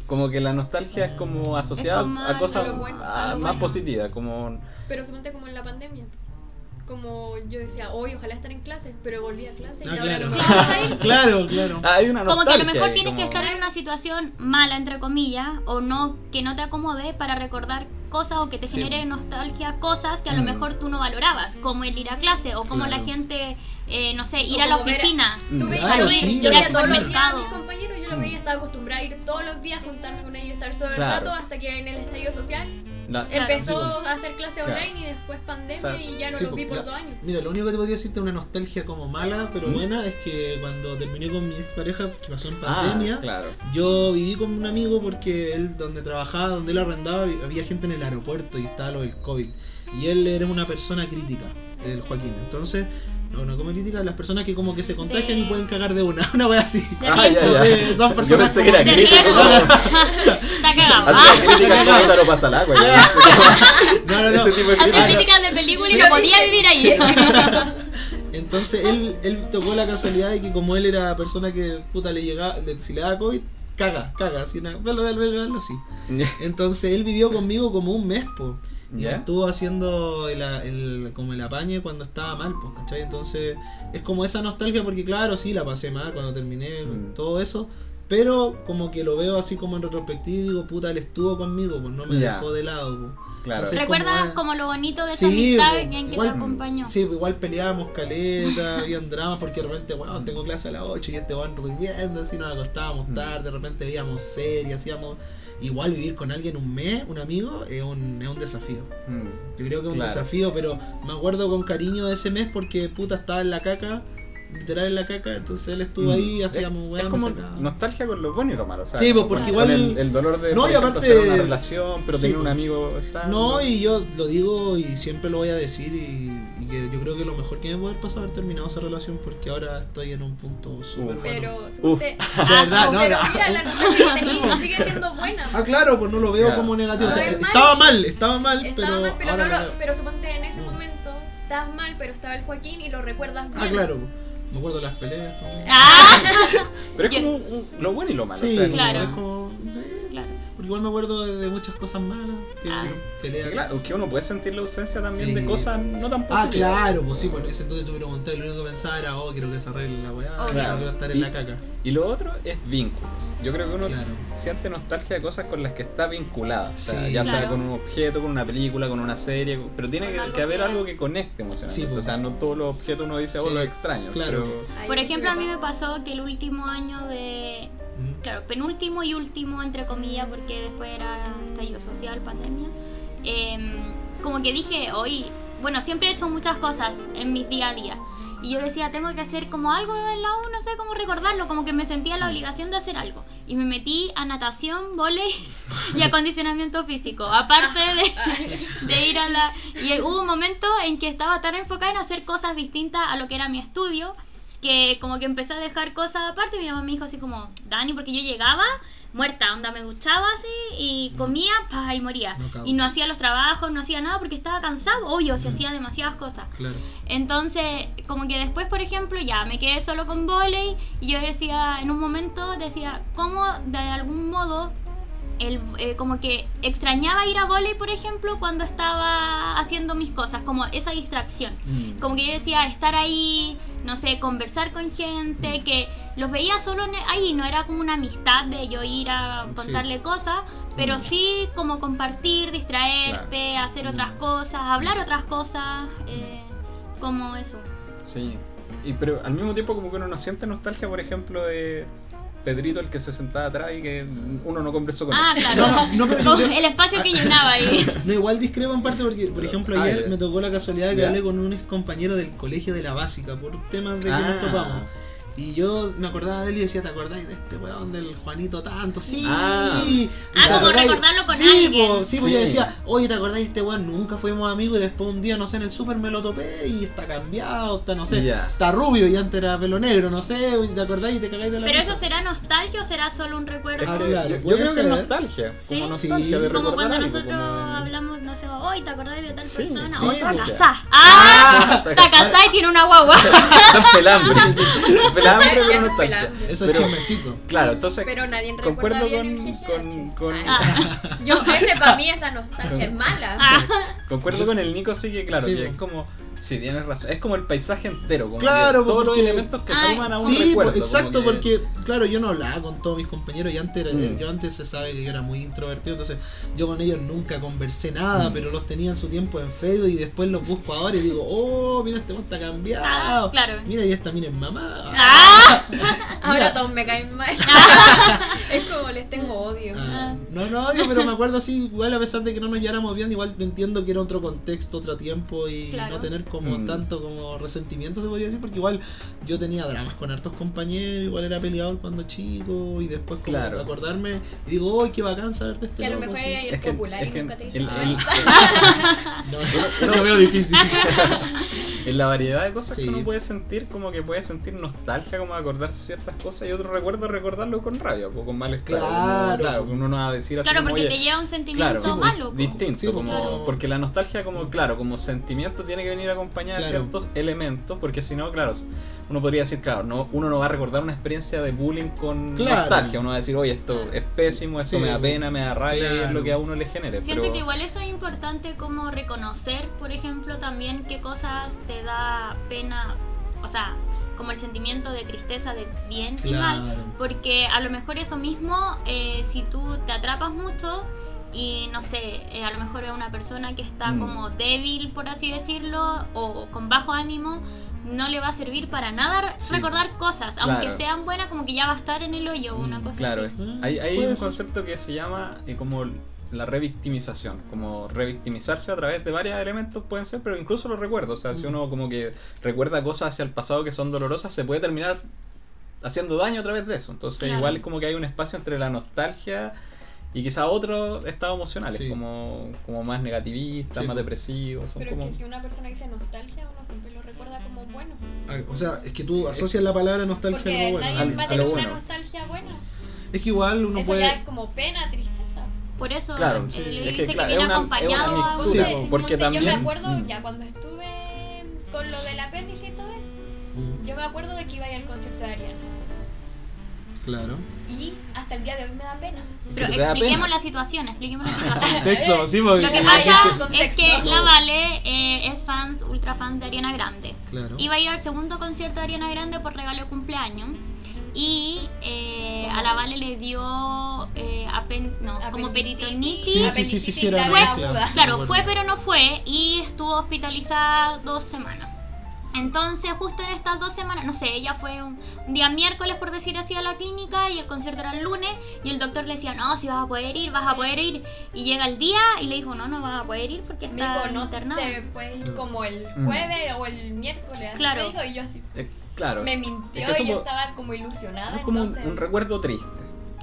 Como que la nostalgia es como asociada como a cosas a lo bueno, a- a lo más bueno. positivas, como... Pero suponte como en la pandemia. Como yo decía, hoy ojalá estar en clases, pero volví a clases Ah, y ahora claro. no estar ahí. claro, claro. Ah, hay una Como que a lo mejor ahí, tienes que estar en una situación mala, entre comillas, o no que no te acomode para recordar cosas o que te Sí. genere nostalgia cosas que a lo Mm. mejor tú no valorabas, como el ir a clase o como Claro. la gente, eh, no sé, ir a la ver oficina. Mm. Tú veías Claro, a sí, ir, al supermercado. mis compañeros, yo lo veía, estaba acostumbrada a ir todos los días, juntarme con ellos, estar todo el Claro. rato, hasta que en el estallido social La- Claro. empezó Sí, a hacer clase Claro. online y después pandemia O sea, y ya no Sí, los vi por dos años. Mira, lo único que te podría decirte una nostalgia como mala, pero ¿Mm? buena, es que cuando terminé con mi expareja, que pasó en Ah, pandemia, claro. yo viví con un amigo porque él, donde trabajaba, donde él arrendaba, había gente en el aeropuerto y estaba lo del COVID. Y él era una persona crítica, el Joaquín. Entonces, no, no como crítica, las personas que como que se contagian y De- pueden cagar de una, una wea así. Ah, ya, ya. Sí, son Yo personas pensé que era riesgo. Está cagado. Hace la crítica como Taro pasa al agua. No, no, no. Ese tipo de hace crítica. críticas de película y no podía vivir ahí. Entonces él, él tocó la casualidad de que como él era persona que puta le llegaba, le- si le daba COVID, caga, caga, así, velo, velo, velo, así. Entonces él vivió conmigo como un mes, po. Y ¿Ya? estuvo haciendo el, el- como el apañe cuando estaba mal, pues, ¿cachai? Entonces es como esa nostalgia porque claro, sí, la pasé mal cuando terminé, Mm. todo eso. Pero como que lo veo así como en retrospectiva y digo, puta, él estuvo conmigo, pues no me Ya. dejó de lado, pues. Claro. Entonces, ¿Recuerdas como como lo bonito de esa Sí, amistad po, en que igual- te acompañó? Sí, pues, igual peleábamos caleta, habían dramas porque de repente, weón, tengo clase a las 8 y este weón durmiendo, así nos acostábamos Mm. tarde, de repente veíamos series, hacíamos... Igual vivir con alguien un mes, un amigo, es un, es un desafío. Mm. Yo creo que es un Claro. desafío, pero me acuerdo con cariño de ese mes porque puta estaba en la caca, literal en la caca, entonces él estuvo Mm. ahí, Es- hacíamos es weón, me sacaba. nostalgia con lo bueno y lo malo. o sea, Sí, pues, porque igual- el, el dolor de No, y aparte- hacer una relación, pero Sí, tener un pues. amigo estando. No, y yo lo digo y siempre lo voy a decir y, y que yo creo que lo mejor que me puede haber pasado es haber terminado esa relación porque ahora estoy en un punto súper bueno. Pero, De verdad, no, pero no. mira, la que tenía sigue siendo buena. Ah, claro, pues no lo veo Ya. como negativo. O sea, es mal. estaba mal, estaba mal, Estaba pero, mal, pero, ahora no lo pero suponte en ese Mm. momento estabas mal, pero estaba el Joaquín y lo recuerdas bien. Ah, claro. Me acuerdo de las peleas también. Ah, Pero es como un- lo bueno y lo malo. Sí, o sea, Claro. es como. Sí, igual me acuerdo de, de muchas cosas malas. Que Ah. peleas. Claro, es que uno puede sentir la ausencia también Sí. de cosas no tan Ah, positivas. claro, pues sí, en ese entonces me preguntaste y lo único que pensaba era, oh, quiero que se arregle la weá, Obvio. quiero que estar en Y- la caca. Y lo otro es vínculos. Yo creo que uno Claro. siente nostalgia de cosas con las que está vinculada. O sea, Sí. ya sea con un objeto, con una película, con una serie. Pero tiene que, que haber que- algo que conecte emocionalmente. Sí, pues. o sea, no todos los objetos uno dice, oh, Sí, los extraño. claro. Pero Por ejemplo, a mí me pasó que el último año de. Mm. Claro, penúltimo y último, entre comillas, porque después era estallido social, pandemia. em, como que dije, hoy bueno, siempre he hecho muchas cosas en mis día a día. Y yo decía, tengo que hacer como algo en la U, no sé cómo recordarlo, como que me sentía la obligación de hacer algo. Y me metí a natación, volei y acondicionamiento físico. Aparte de, de ir a la... Y hubo un momento en que estaba tan enfocada en hacer cosas distintas a lo que era mi estudio, que como que empecé a dejar cosas aparte. Mi mamá me dijo así como, Dani, porque yo llegaba muerta, onda me duchaba así y comía pa, y moría. No y no hacía los trabajos, no hacía nada porque estaba cansado, obvio, si hacía demasiadas cosas. Claro. Entonces, como que después, por ejemplo, ya me quedé solo con volei y yo decía, en un momento decía, ¿cómo de algún modo el, eh, como que extrañaba ir a volei, por ejemplo, cuando estaba haciendo mis cosas, como esa distracción. Mm. Como que yo decía, estar ahí, no sé, conversar con gente, que los veía solo en- ahí, no era como una amistad de yo ir a Sí. contarle cosas, pero sí como compartir, distraerte, hacer otras cosas, hablar otras cosas, eh, como eso. Sí. Y, pero al mismo tiempo como que uno no siente nostalgia, por ejemplo, de Pedrito, el que se sentaba atrás y que uno no conversó con Ah, él. claro. No, el espacio que llenaba ahí. No, igual discrepo en parte porque, por ejemplo, Ah, ayer ya. me tocó la casualidad de que hablé con un ex compañero del colegio de la básica por temas de que nos Ah. topamos. Y yo me acordaba de él y decía, ¿te acordáis de este weón del Juanito tanto? Sí. Ah. ¿Y Ah, como acordáis? recordarlo con sí, alguien. po, sí, pues Sí. yo decía, oye, ¿te acordáis de este weón? Nunca fuimos amigos y después un día, no sé, en el súper me lo topé y está cambiado, está, no sé, Ya. está rubio y antes era pelo negro, no sé, ¿te acordáis y te cagáis de la Pero risa? eso será nostalgia o será solo un recuerdo. Es Ah, que claro, yo, yo puede creo que ser. es nostalgia. Sí. Como nostalgia de Como cuando algo, nosotros como- hablamos, no sé, hoy te acordás de tal Sí, persona, sí, hoy está casada. ¡Ah! Está casada y tiene una guagua. Son pelambre. pelambre, pero es nostalgia. Eso es chismecito. Claro, entonces Pero nadie recuerda concuerdo bien con, el GGH. con, con, Ah, Yo ese para mí esa nostalgia es mala. Ah, concuerdo con el Nico, sí que claro, Sí, que es como, sí, tienes razón, es como el paisaje entero, como Claro, que todos porque- los elementos que Ay, suman a un Sí, recuerdo. pues, exacto, que- porque claro, yo no hablaba con todos mis compañeros y antes era- Mm. yo antes se sabe que yo era muy introvertido, entonces yo con ellos nunca conversé nada, Mm. pero los tenía en su tiempo en Facebook y después los busco ahora y digo, oh, mira este weón está cambiado. Ah, claro. Mira, y esta mira es mamá. ¡Ah! Ahora todos me caen mal. es como les tengo odio. Ah, no, no, odio, pero me acuerdo así, igual a pesar de que no nos lleváramos bien, igual entiendo que era otro contexto, otro tiempo y Claro. no tener como Mm. tanto como resentimiento se podría decir, porque igual yo tenía dramas con hartos compañeros, igual era peleador cuando chico y después como Claro. acordarme y digo, ¡ay, qué bacán saber de este Que a lo loco", mejor era el popular y que nunca te el-. No, lo veo difícil. En la variedad de cosas Sí. que uno puede sentir, como que puede sentir nostalgia, como de acordarse ciertas cosas, y otro recuerdo recordarlo con rabia o con malestar. como- Claro. claro, que uno no va a decir así Claro, como, porque "Oye, te lleva un sentimiento Claro, pues, malo. distinto, Sí, pues, como, claro. porque la nostalgia como, claro, como sentimiento tiene que venir acompañada de Claro. ciertos elementos, porque si no, claro, uno podría decir, claro, no, uno no va a recordar una experiencia de bullying con Claro. nostalgia, uno va a decir, oye, esto es pésimo, esto Sí, me da pena, me da rabia, y es claro. lo que a uno le genere. Siento pero... que igual eso es importante como reconocer, por ejemplo, también qué cosas te da pena, o sea, como el sentimiento de tristeza de bien y mal, Claro. porque a lo mejor eso mismo, eh, si tú te atrapas mucho y no sé, eh, a lo mejor es una persona que está Mm. como débil, por así decirlo, o con bajo ánimo, no le va a servir para nada Sí. recordar cosas, Claro. aunque sean buenas, como que ya va a estar en el hoyo, una Mm, cosa Claro, así. Mm, hay, hay un ser. concepto que se llama eh, como la revictimización, como revictimizarse a través de varios elementos pueden ser, pero incluso los recuerdos, o sea, si Mm. uno como que recuerda cosas hacia el pasado que son dolorosas, se puede terminar haciendo daño a través de eso, entonces Claro. igual como que hay un espacio entre la nostalgia y quizá otros estados emocionales, Sí. como, como más negativistas, Sí, más depresivos, son Pero es como... que si una persona dice nostalgia, uno siempre lo recuerda como bueno. Ah, O sea, es que tú asocias la palabra nostalgia Porque a algo bueno. nadie va a a tener lo una nostalgia buena. Es que igual uno Eso puede. ya es como pena, tristeza. Por eso Claro, sí, le es que, dice que, claro, viene es una- es una acompañado a mixtura, Sí, usted. po. porque Yo me también- acuerdo, Mm. ya cuando estuve con lo del apéndice y todo eso, Mm, yo me acuerdo de que iba a ir al concierto de Ariana. Claro. Y hasta el día de hoy me da pena. Pero expliquemos pena. la situación, expliquemos la situación. Texto, sí, porque. Lo que pasa es que la Vale eh, es fans, ultra fan de Ariana Grande. Claro. Iba a ir al segundo concierto de Ariana Grande por regalo de cumpleaños. Y eh, a la Vale le dio eh, apen- no, como peritonitis. Sí, sí, sí, sí, sí, era Fue- Claro, fue pero no fue y estuvo hospitalizada dos semanas. Entonces, justo en estas dos semanas, no sé, ella fue un, un día miércoles, por decir así, a la clínica y el concierto era el lunes y el doctor le decía, no, si vas a poder ir, vas a poder ir. Y llega el día y le dijo, no, no vas a poder ir porque está dijo, no internado. te puedes ir como el Mm. jueves o el miércoles. así Claro. me dijo, y yo así. Eh, claro. Me Es mintió que eso y yo estaba como ilusionada. Es como un, un recuerdo triste.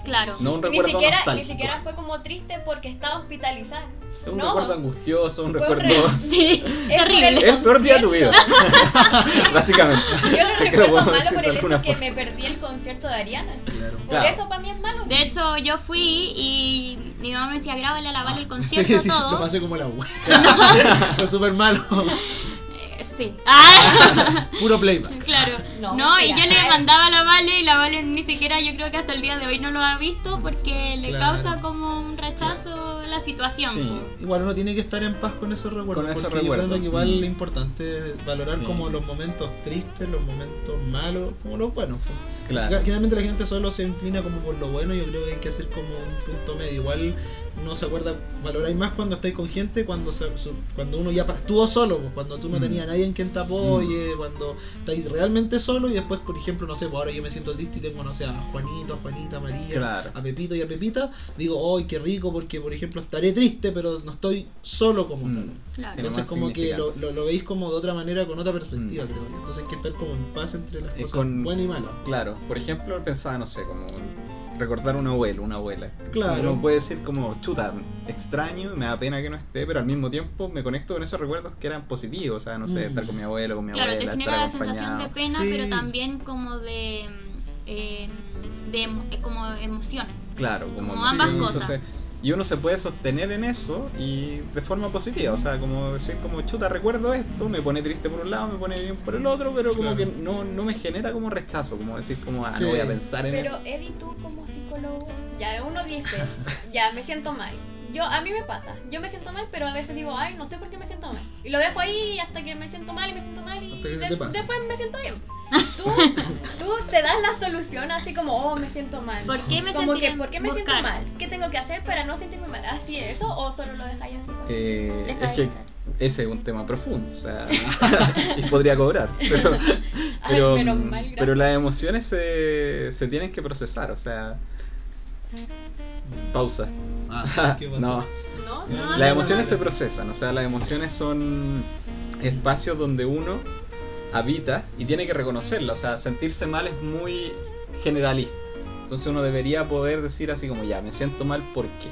Claro. No un ni siquiera, ni siquiera fue como triste porque estaba hospitalizada. Es un no. recuerdo angustioso, un Fue un recuerdo. re- Sí, Es terrible. por Es el peor día de tu vida. concierto. Básicamente. Yo lo Sí recuerdo malo por el hecho alguna que forma. me perdí el concierto de Ariana. Claro. Por Claro. eso para mí es malo. De hecho, yo fui y mi mamá me decía, grábale a la el Sí, concierto, sí, todo. lo pasé como la wea. Fue súper malo. Sí. Ah, Puro playback. claro. No, No, y yo le mandaba a la Vale y la Vale ni siquiera, yo creo que hasta el día de hoy no lo ha visto porque le Claro. causa como un rechazo la situación. Sí. Igual uno tiene que estar en paz con esos recuerdos. Con esos porque recuerdos. yo creo que igual Mm. es importante valorar Sí. como los momentos tristes, los momentos malos, como los buenos. pues. Claro. Generalmente la gente solo se inclina como por lo bueno, yo creo que hay que hacer como un punto medio. Igual uno se acuerda, valoráis más cuando estáis con gente, cuando se- su- cuando uno ya estuvo solo, pues, cuando tú no Mm. tenías nadie en quien te apoye, cuando estáis realmente solo y después, por ejemplo, no sé, pues ahora yo me siento triste y tengo, no sé, a Juanito, a Juanita, a María, Claro. a Pepito y a Pepita, digo, ¡ay, qué rico! Porque, por ejemplo, estaré triste, pero no estoy solo como Mm. tal. Claro. Entonces como que lo, lo, lo veis como de otra manera, con otra perspectiva, Mm. creo. Entonces hay que estar como en paz entre las Eh, cosas con- buenas y malas. Claro, por ejemplo, pensaba, no sé, como recordar un abuelo, una abuela. Claro. Uno puede decir como, chuta, extraño, me da pena que no esté, pero al mismo tiempo me conecto con esos recuerdos que eran positivos, o sea, no sé, Mm. estar con mi abuelo, con mi Claro, te abuela, genera estar la sensación de pena, Sí. pero también como de, eh, de emo- eh, como emociones. Claro, como, Como ambas sí, cosas. entonces, y uno se puede sostener en eso y de forma positiva, o sea, como decir como chuta, recuerdo esto, me pone triste por un lado, me pone bien por el otro, pero como Claro. que no, no me genera como rechazo, como decir como, ah, Sí. no voy a pensar en Pero Eddie, tú como psicólogo, ya uno dice, ya me siento mal. Yo, a mí me pasa, yo me siento mal, pero a veces digo, ay, no sé por qué me siento mal. Y lo dejo ahí hasta que me siento mal y me siento mal y de- después me siento bien. Tú, tú te das la solución así como, oh, me siento mal. ¿Por qué me como que, ¿por qué me siento mal? ¿Qué tengo que hacer para no sentirme mal? ¿Así es eso o solo lo dejáis así? Eh, es de que estar. ese es un tema profundo, o sea, y podría cobrar, pero, Ay, pero, menos mal, gracias. pero las emociones se, se tienen que procesar, o sea, pausa. Ah, ¿qué pasó? no, ¿No? No, las emociones se procesan, o sea, las emociones son espacios donde uno habita y tiene que reconocerla, o sea, sentirse mal es muy generalista. Entonces uno debería poder decir así como ya, me siento mal, ¿por qué?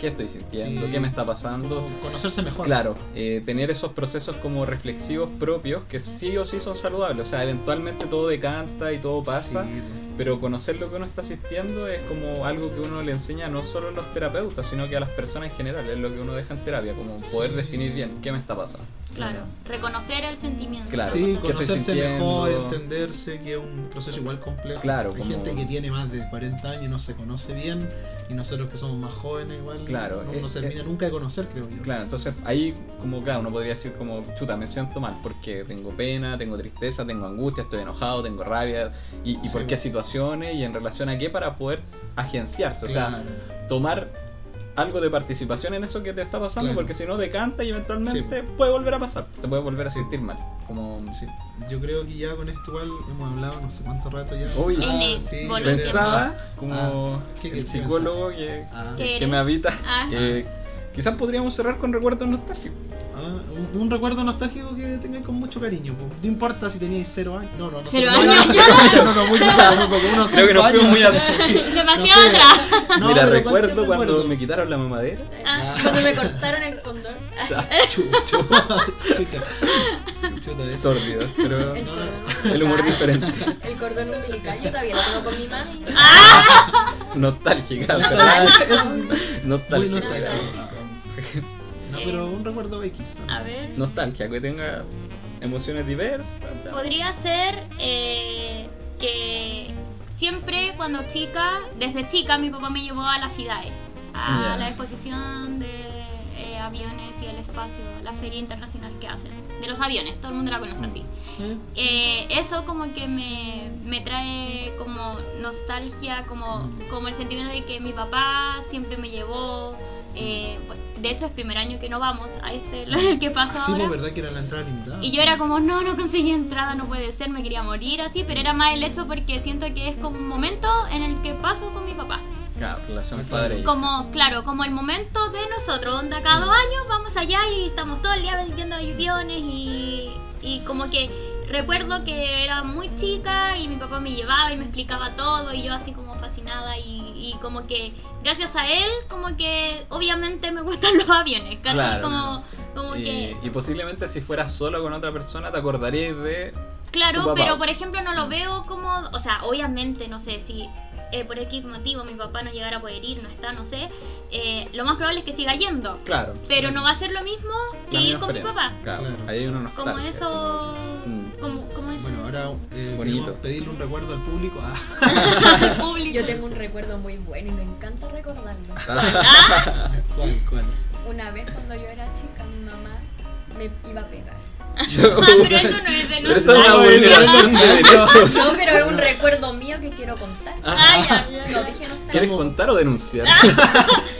¿Qué estoy sintiendo? Sí. ¿Qué me está pasando? Conocerse mejor. Claro, eh, tener esos procesos como reflexivos propios que sí o sí son saludables. O sea, eventualmente todo decanta y todo pasa, Sí, pero conocer lo que uno está asistiendo es como algo que uno le enseña no solo a los terapeutas, sino que a las personas en general. Es lo que uno deja en terapia, como poder Sí. definir bien qué me está pasando. Claro, reconocer el sentimiento. Claro. Sí, ¿qué estoy conocerse mejor, entenderse, que es un proceso igual complejo. Claro, Hay como- gente que tiene más de 40 años y no se conoce bien, y nosotros que somos más jóvenes igual Claro, no eh, nos termina eh, nunca de conocer, creo yo. Claro, entonces ahí como claro, uno podría decir como, chuta, me siento mal porque tengo pena, tengo tristeza, tengo angustia, estoy enojado, tengo rabia, y, y Sí, por qué bueno. Y en relación a qué para poder agenciarse, o sea, tomar algo de participación en eso que te está pasando, Claro. porque si no decanta y eventualmente puede volver a pasar, te puede volver a Sí. sentir mal. Como Sí, yo creo que ya con esto igual hemos hablado no sé cuánto rato ya. Uy. Sí, volumen. pensaba como Ah, ¿qué el psicólogo que, Ah, ¿Qué que me habita, Ah. eh, quizás podríamos cerrar con recuerdos nostálgicos. Ah, un, un recuerdo nostálgico que tengáis con mucho cariño. No importa si teníais cero años. No, no, no. Cero años, no, no, no, muy poco, muy poco, unos Creo que nos fuimos muy atrás. Sí, Demasiado no sé. atrás. No, Mira, recuerdo cuando recuerdo. me quitaron la mamadera. Ah, Cuando me cortaron el condón. Chucha. Chucha. Chuta, eso. Sórdido, pero El no, cordón el humor diferente. El cordón umbilical, yo todavía lo tengo con mi mami. Nostálgica, Ah, ¿verdad? Eso sí. Nostálgica. No, pero un recuerdo X. también. A ver. Nostalgia, que tenga emociones diversas. Podría ser eh, que siempre cuando chica, desde chica mi papá me llevó a la FIDAE, a Ya. la exposición de eh, aviones y el espacio, la feria internacional que hacen, de los aviones, todo el mundo la conoce así. ¿Eh? Eh, eso como que me, me trae como nostalgia, como, como el sentimiento de que mi papá siempre me llevó, Eh, de hecho, es primer año que no vamos a este, el que pasó Sí, ahora. pues verdad que era la entrada limitada. Y yo era como, no, no conseguí entrada, no puede ser, me quería morir así, pero era más el hecho porque siento que es como un momento en el que paso con mi papá. Claro, relación padre. Como, claro, como el momento de nosotros, donde cada dos años vamos allá y estamos todo el día viendo aviones y, y como que recuerdo que era muy chica y mi papá me llevaba y me explicaba todo y yo así como fascinada y, y como que gracias a él como que obviamente me gustan los aviones, casi Claro. como, como Y, que... y posiblemente si fueras solo con otra persona te acordarías de... tu Claro, papá. pero por ejemplo no lo veo como, o sea, obviamente, no sé, si eh, por X motivo mi papá no llegara a poder ir, no está, no sé, eh, lo más probable es que siga yendo. Claro. Pero no va a ser lo mismo que la ir con mi papá. Claro, Claro. ahí hay una Como eso, Mm. Como, como eso. Bueno, ahora eh, Bonito. pedirle un recuerdo al público. Ah, Público. Yo tengo un recuerdo muy bueno y me encanta recordarlo. Ah, ¿Cuál? ¿Cuál? Una vez cuando yo era chica, mi mamá me iba a pegar. Ah, pero eso no es de es Ah. No, pero es un recuerdo mío que quiero contar. Ah, ya, ya, No ya. dije no. ¿Quieres contar o denunciar?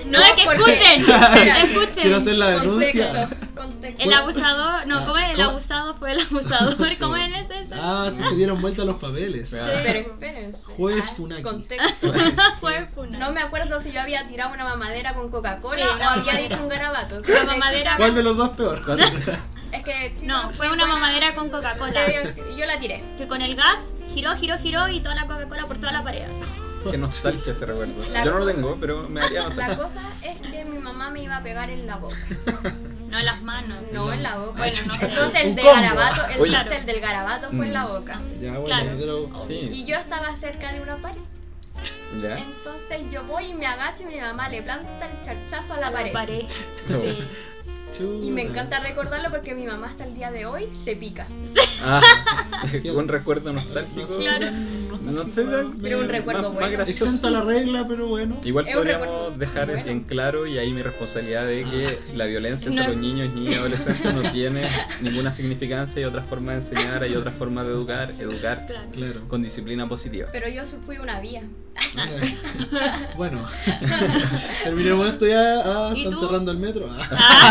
No, es que escuchen, Espera, escuchen. Quiero hacer la denuncia. Contexto. El abusador, no, ¿cómo es? El ¿Cómo? abusado fue el abusador. ¿Cómo es ese? Ah, sí se dieron vuelta los papeles. Sí. Pero espérense. Juez Ah, Funaki. Contexto. Fue funa. No me acuerdo si yo había tirado una mamadera con Coca-Cola Sí, o no. había dicho un garabato. La mamadera- ¿Cuál de los dos peor? Es que No, fue una buena. mamadera con Coca-Cola. Yo la tiré. Que con el gas giró, giró, giró y toda la Coca-Cola por toda la pared. Qué nostalgia ese recuerdo. La Yo no lo tengo, pero me haría La cosa es que mi mamá me iba a pegar en la boca. No en las manos. No en la boca. Bueno, no. Entonces el combo. garabato, el, Oye. entonces el del garabato fue en la Mm. boca. Ya, bueno, Claro. pero. Sí, Y yo estaba cerca de una pared. ya. Entonces yo voy y me agacho y mi mamá le planta el charchazo a la pared. Sí. Y me encanta recordarlo porque mi mamá hasta el día de hoy se pica. Ah, un recuerdo nostálgico. Claro. Nostálgico, No sé, pero- un más- recuerdo más bueno. gracioso. Exento a la regla, pero bueno. Igual Es podríamos dejar bueno. en claro, y ahí mi responsabilidad de que la violencia No. hacia los niños, niñas y adolescentes no tiene ninguna significancia, hay otra forma de enseñar, hay otra forma de educar, educar Claro. Claro. con disciplina positiva. Pero yo fui una vía. bueno, terminemos esto ya. Ah, ¿Y están tú? cerrando el metro. Ah,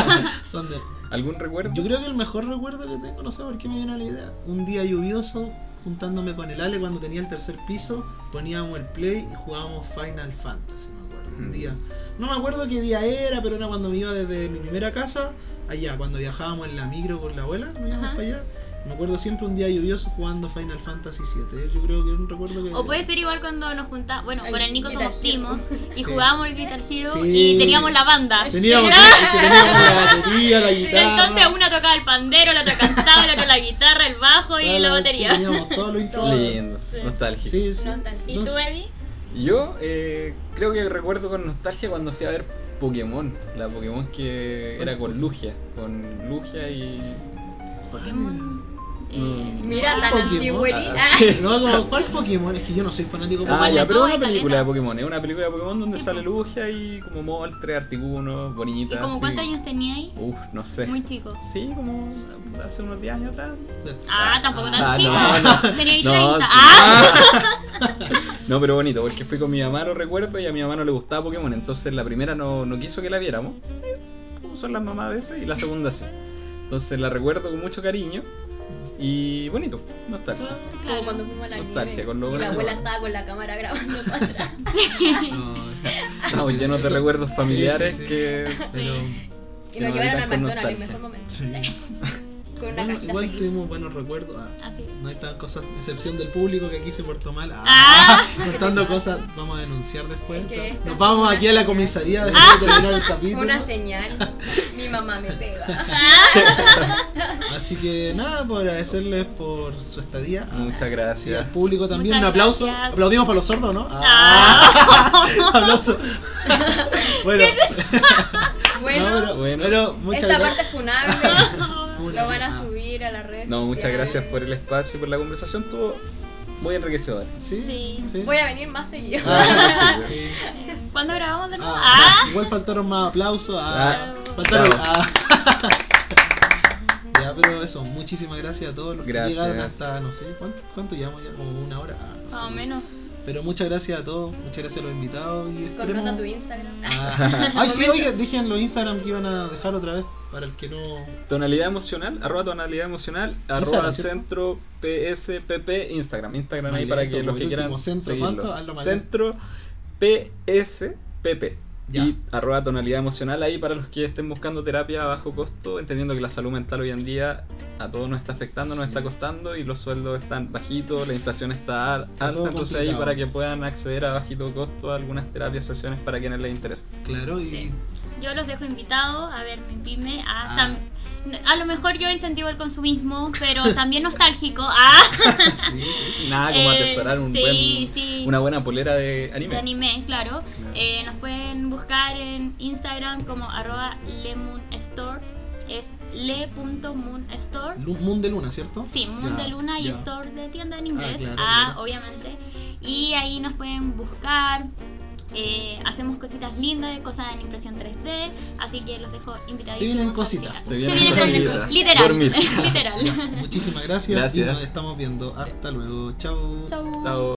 Ah, son de- ¿Algún recuerdo? Yo creo que el mejor recuerdo que tengo, no sé por qué me viene a la idea. Un día lluvioso, juntándome con el Ale cuando tenía el tercer piso, poníamos el play y jugábamos Final Fantasy, me acuerdo. Un Mm. día. No me acuerdo qué día era, pero era cuando me iba desde mi primera casa allá, cuando viajábamos en la micro con la abuela, me para allá. Me acuerdo siempre un día lluvioso jugando Final Fantasy 7. Yo creo que es un recuerdo que. O puede ser igual cuando nos juntamos, bueno, con el Nico Guitar somos Hero. primos y Sí. jugábamos el Guitar Hero Sí. y teníamos la banda. Teníamos, la batería, la guitarra. Entonces una tocaba el pandero, la otra cantaba, la otra la guitarra, el bajo y la batería. Teníamos todo lo. Lindo, Sí. nostálgico. Sí, sí. Nostalgia. ¿Y tú, Eddie? Yo eh, creo que recuerdo con nostalgia cuando fui a ver Pokémon, la Pokémon que era con Lugia, con Lugia y... Pokémon. Mm. Mira, tan Pokémon. antiguerita. Ah, sí. No, como, ¿cuál Pokémon? Es que yo no soy fanático de Ah, Pokémon. ya, de pero es una película de. Pokémon, es una película de Pokémon donde Sí, sale po. Lugia y como Moltres, Articuno, Boniñita. ¿Y como cuántos años tenía ahí? Uf, no sé. Muy chico. Sí, como hace unos 10 años atrás. Ah, tampoco tan Ah, chico. no, no. Tenía ahí No, 30. sí. Ah, No, pero bonito, porque fui con mi mamá, lo recuerdo, y a mi mamá no le gustaba Pokémon, entonces la primera no, no quiso que la viéramos, como son las mamás a veces, y la segunda sí. Entonces la recuerdo con mucho cariño y bonito, nostalgia. Como claro. cuando fuimos a la Nostalgia nieve con lo y la abuela estaba con la cámara grabando para atrás. No, Estamos sí, llenos de recuerdos familiares sí, sí. que... Pero, Y nos llevaron al McDonald's, el nostalgia. mejor momento. Con una Bueno, igual feliz. tuvimos buenos recuerdos. Ah, Así. no hay tan cosas, excepción del público que aquí se portó mal. Ah, Ah. contando cosas, vamos a denunciar después. Es Nos vamos aquí a la comisaría después de terminar el capítulo. una señal. Mi mamá me pega. Así que nada, por agradecerles por su estadía. Ah, Muchas y al gracias. público también. Muchas un aplauso. gracias. Aplaudimos para los sordos, ¿no? Ah. aplauso. bueno, Bueno, no, pero, bueno. pero muchas esta gracias. parte funable Una- lo van a ah, subir a las redes. No, muchas gracias por el espacio y por la conversación, estuvo muy enriquecedora. ¿Sí? Sí. ¿Sí? Voy a venir más seguido. Ah, sí. ¿Cuándo grabamos de nuevo? Ah, Ah. Igual faltaron más aplausos. Ah, Ah, faltaron. ah. ya, pero eso, muchísimas gracias a todos los Gracias. que llegaron hasta, no sé, ¿cuánto, cuánto llevamos ya? Como una hora. Ah, no Más o menos. Pero muchas gracias a todos, muchas gracias a los invitados y esperemos... tu Instagram. Ah, Ay, sí, oye, dije los Instagram que iban a dejar otra vez para el que no... Tonalidad emocional, arroba tonalidad emocional, arroba centro PSPP, Instagram. Instagram ahí para que los que quieran centro. Centro PSPP. Ya. Y arroba tonalidad emocional ahí para los que estén buscando terapia a bajo costo, entendiendo que la salud mental hoy en día a todos nos está afectando, nos Sí. está costando y los sueldos están bajitos, la inflación está al- Está alta, entonces ahí para que puedan acceder a bajito costo a algunas terapias, sesiones para quienes les interese. Claro, y... Sí. Yo los dejo invitados a ver mi pyme. A, Ah. a lo mejor yo incentivo el consumismo, pero también nostálgico. Ah, Sí, sí. Nada como Eh, atesorar un sí, buen, sí. una buena polera de anime. de anime, claro. Claro. Eh, nos pueden buscar en Instagram como arroba lemoonstore. Es le.moonstore. Moon de Luna, ¿cierto? Sí, Moon Ya, de Luna y ya. Store de tienda en inglés. claro, ah, claro. obviamente. Y ahí nos pueden buscar. Eh, hacemos cositas lindas, cosas en impresión 3D, así que los dejo invitados. Se vienen cositas. Se vienen cositas. cositas. Literal. Literal. Muchísimas gracias, Gracias. y nos estamos viendo. Hasta luego. Chao. Chao.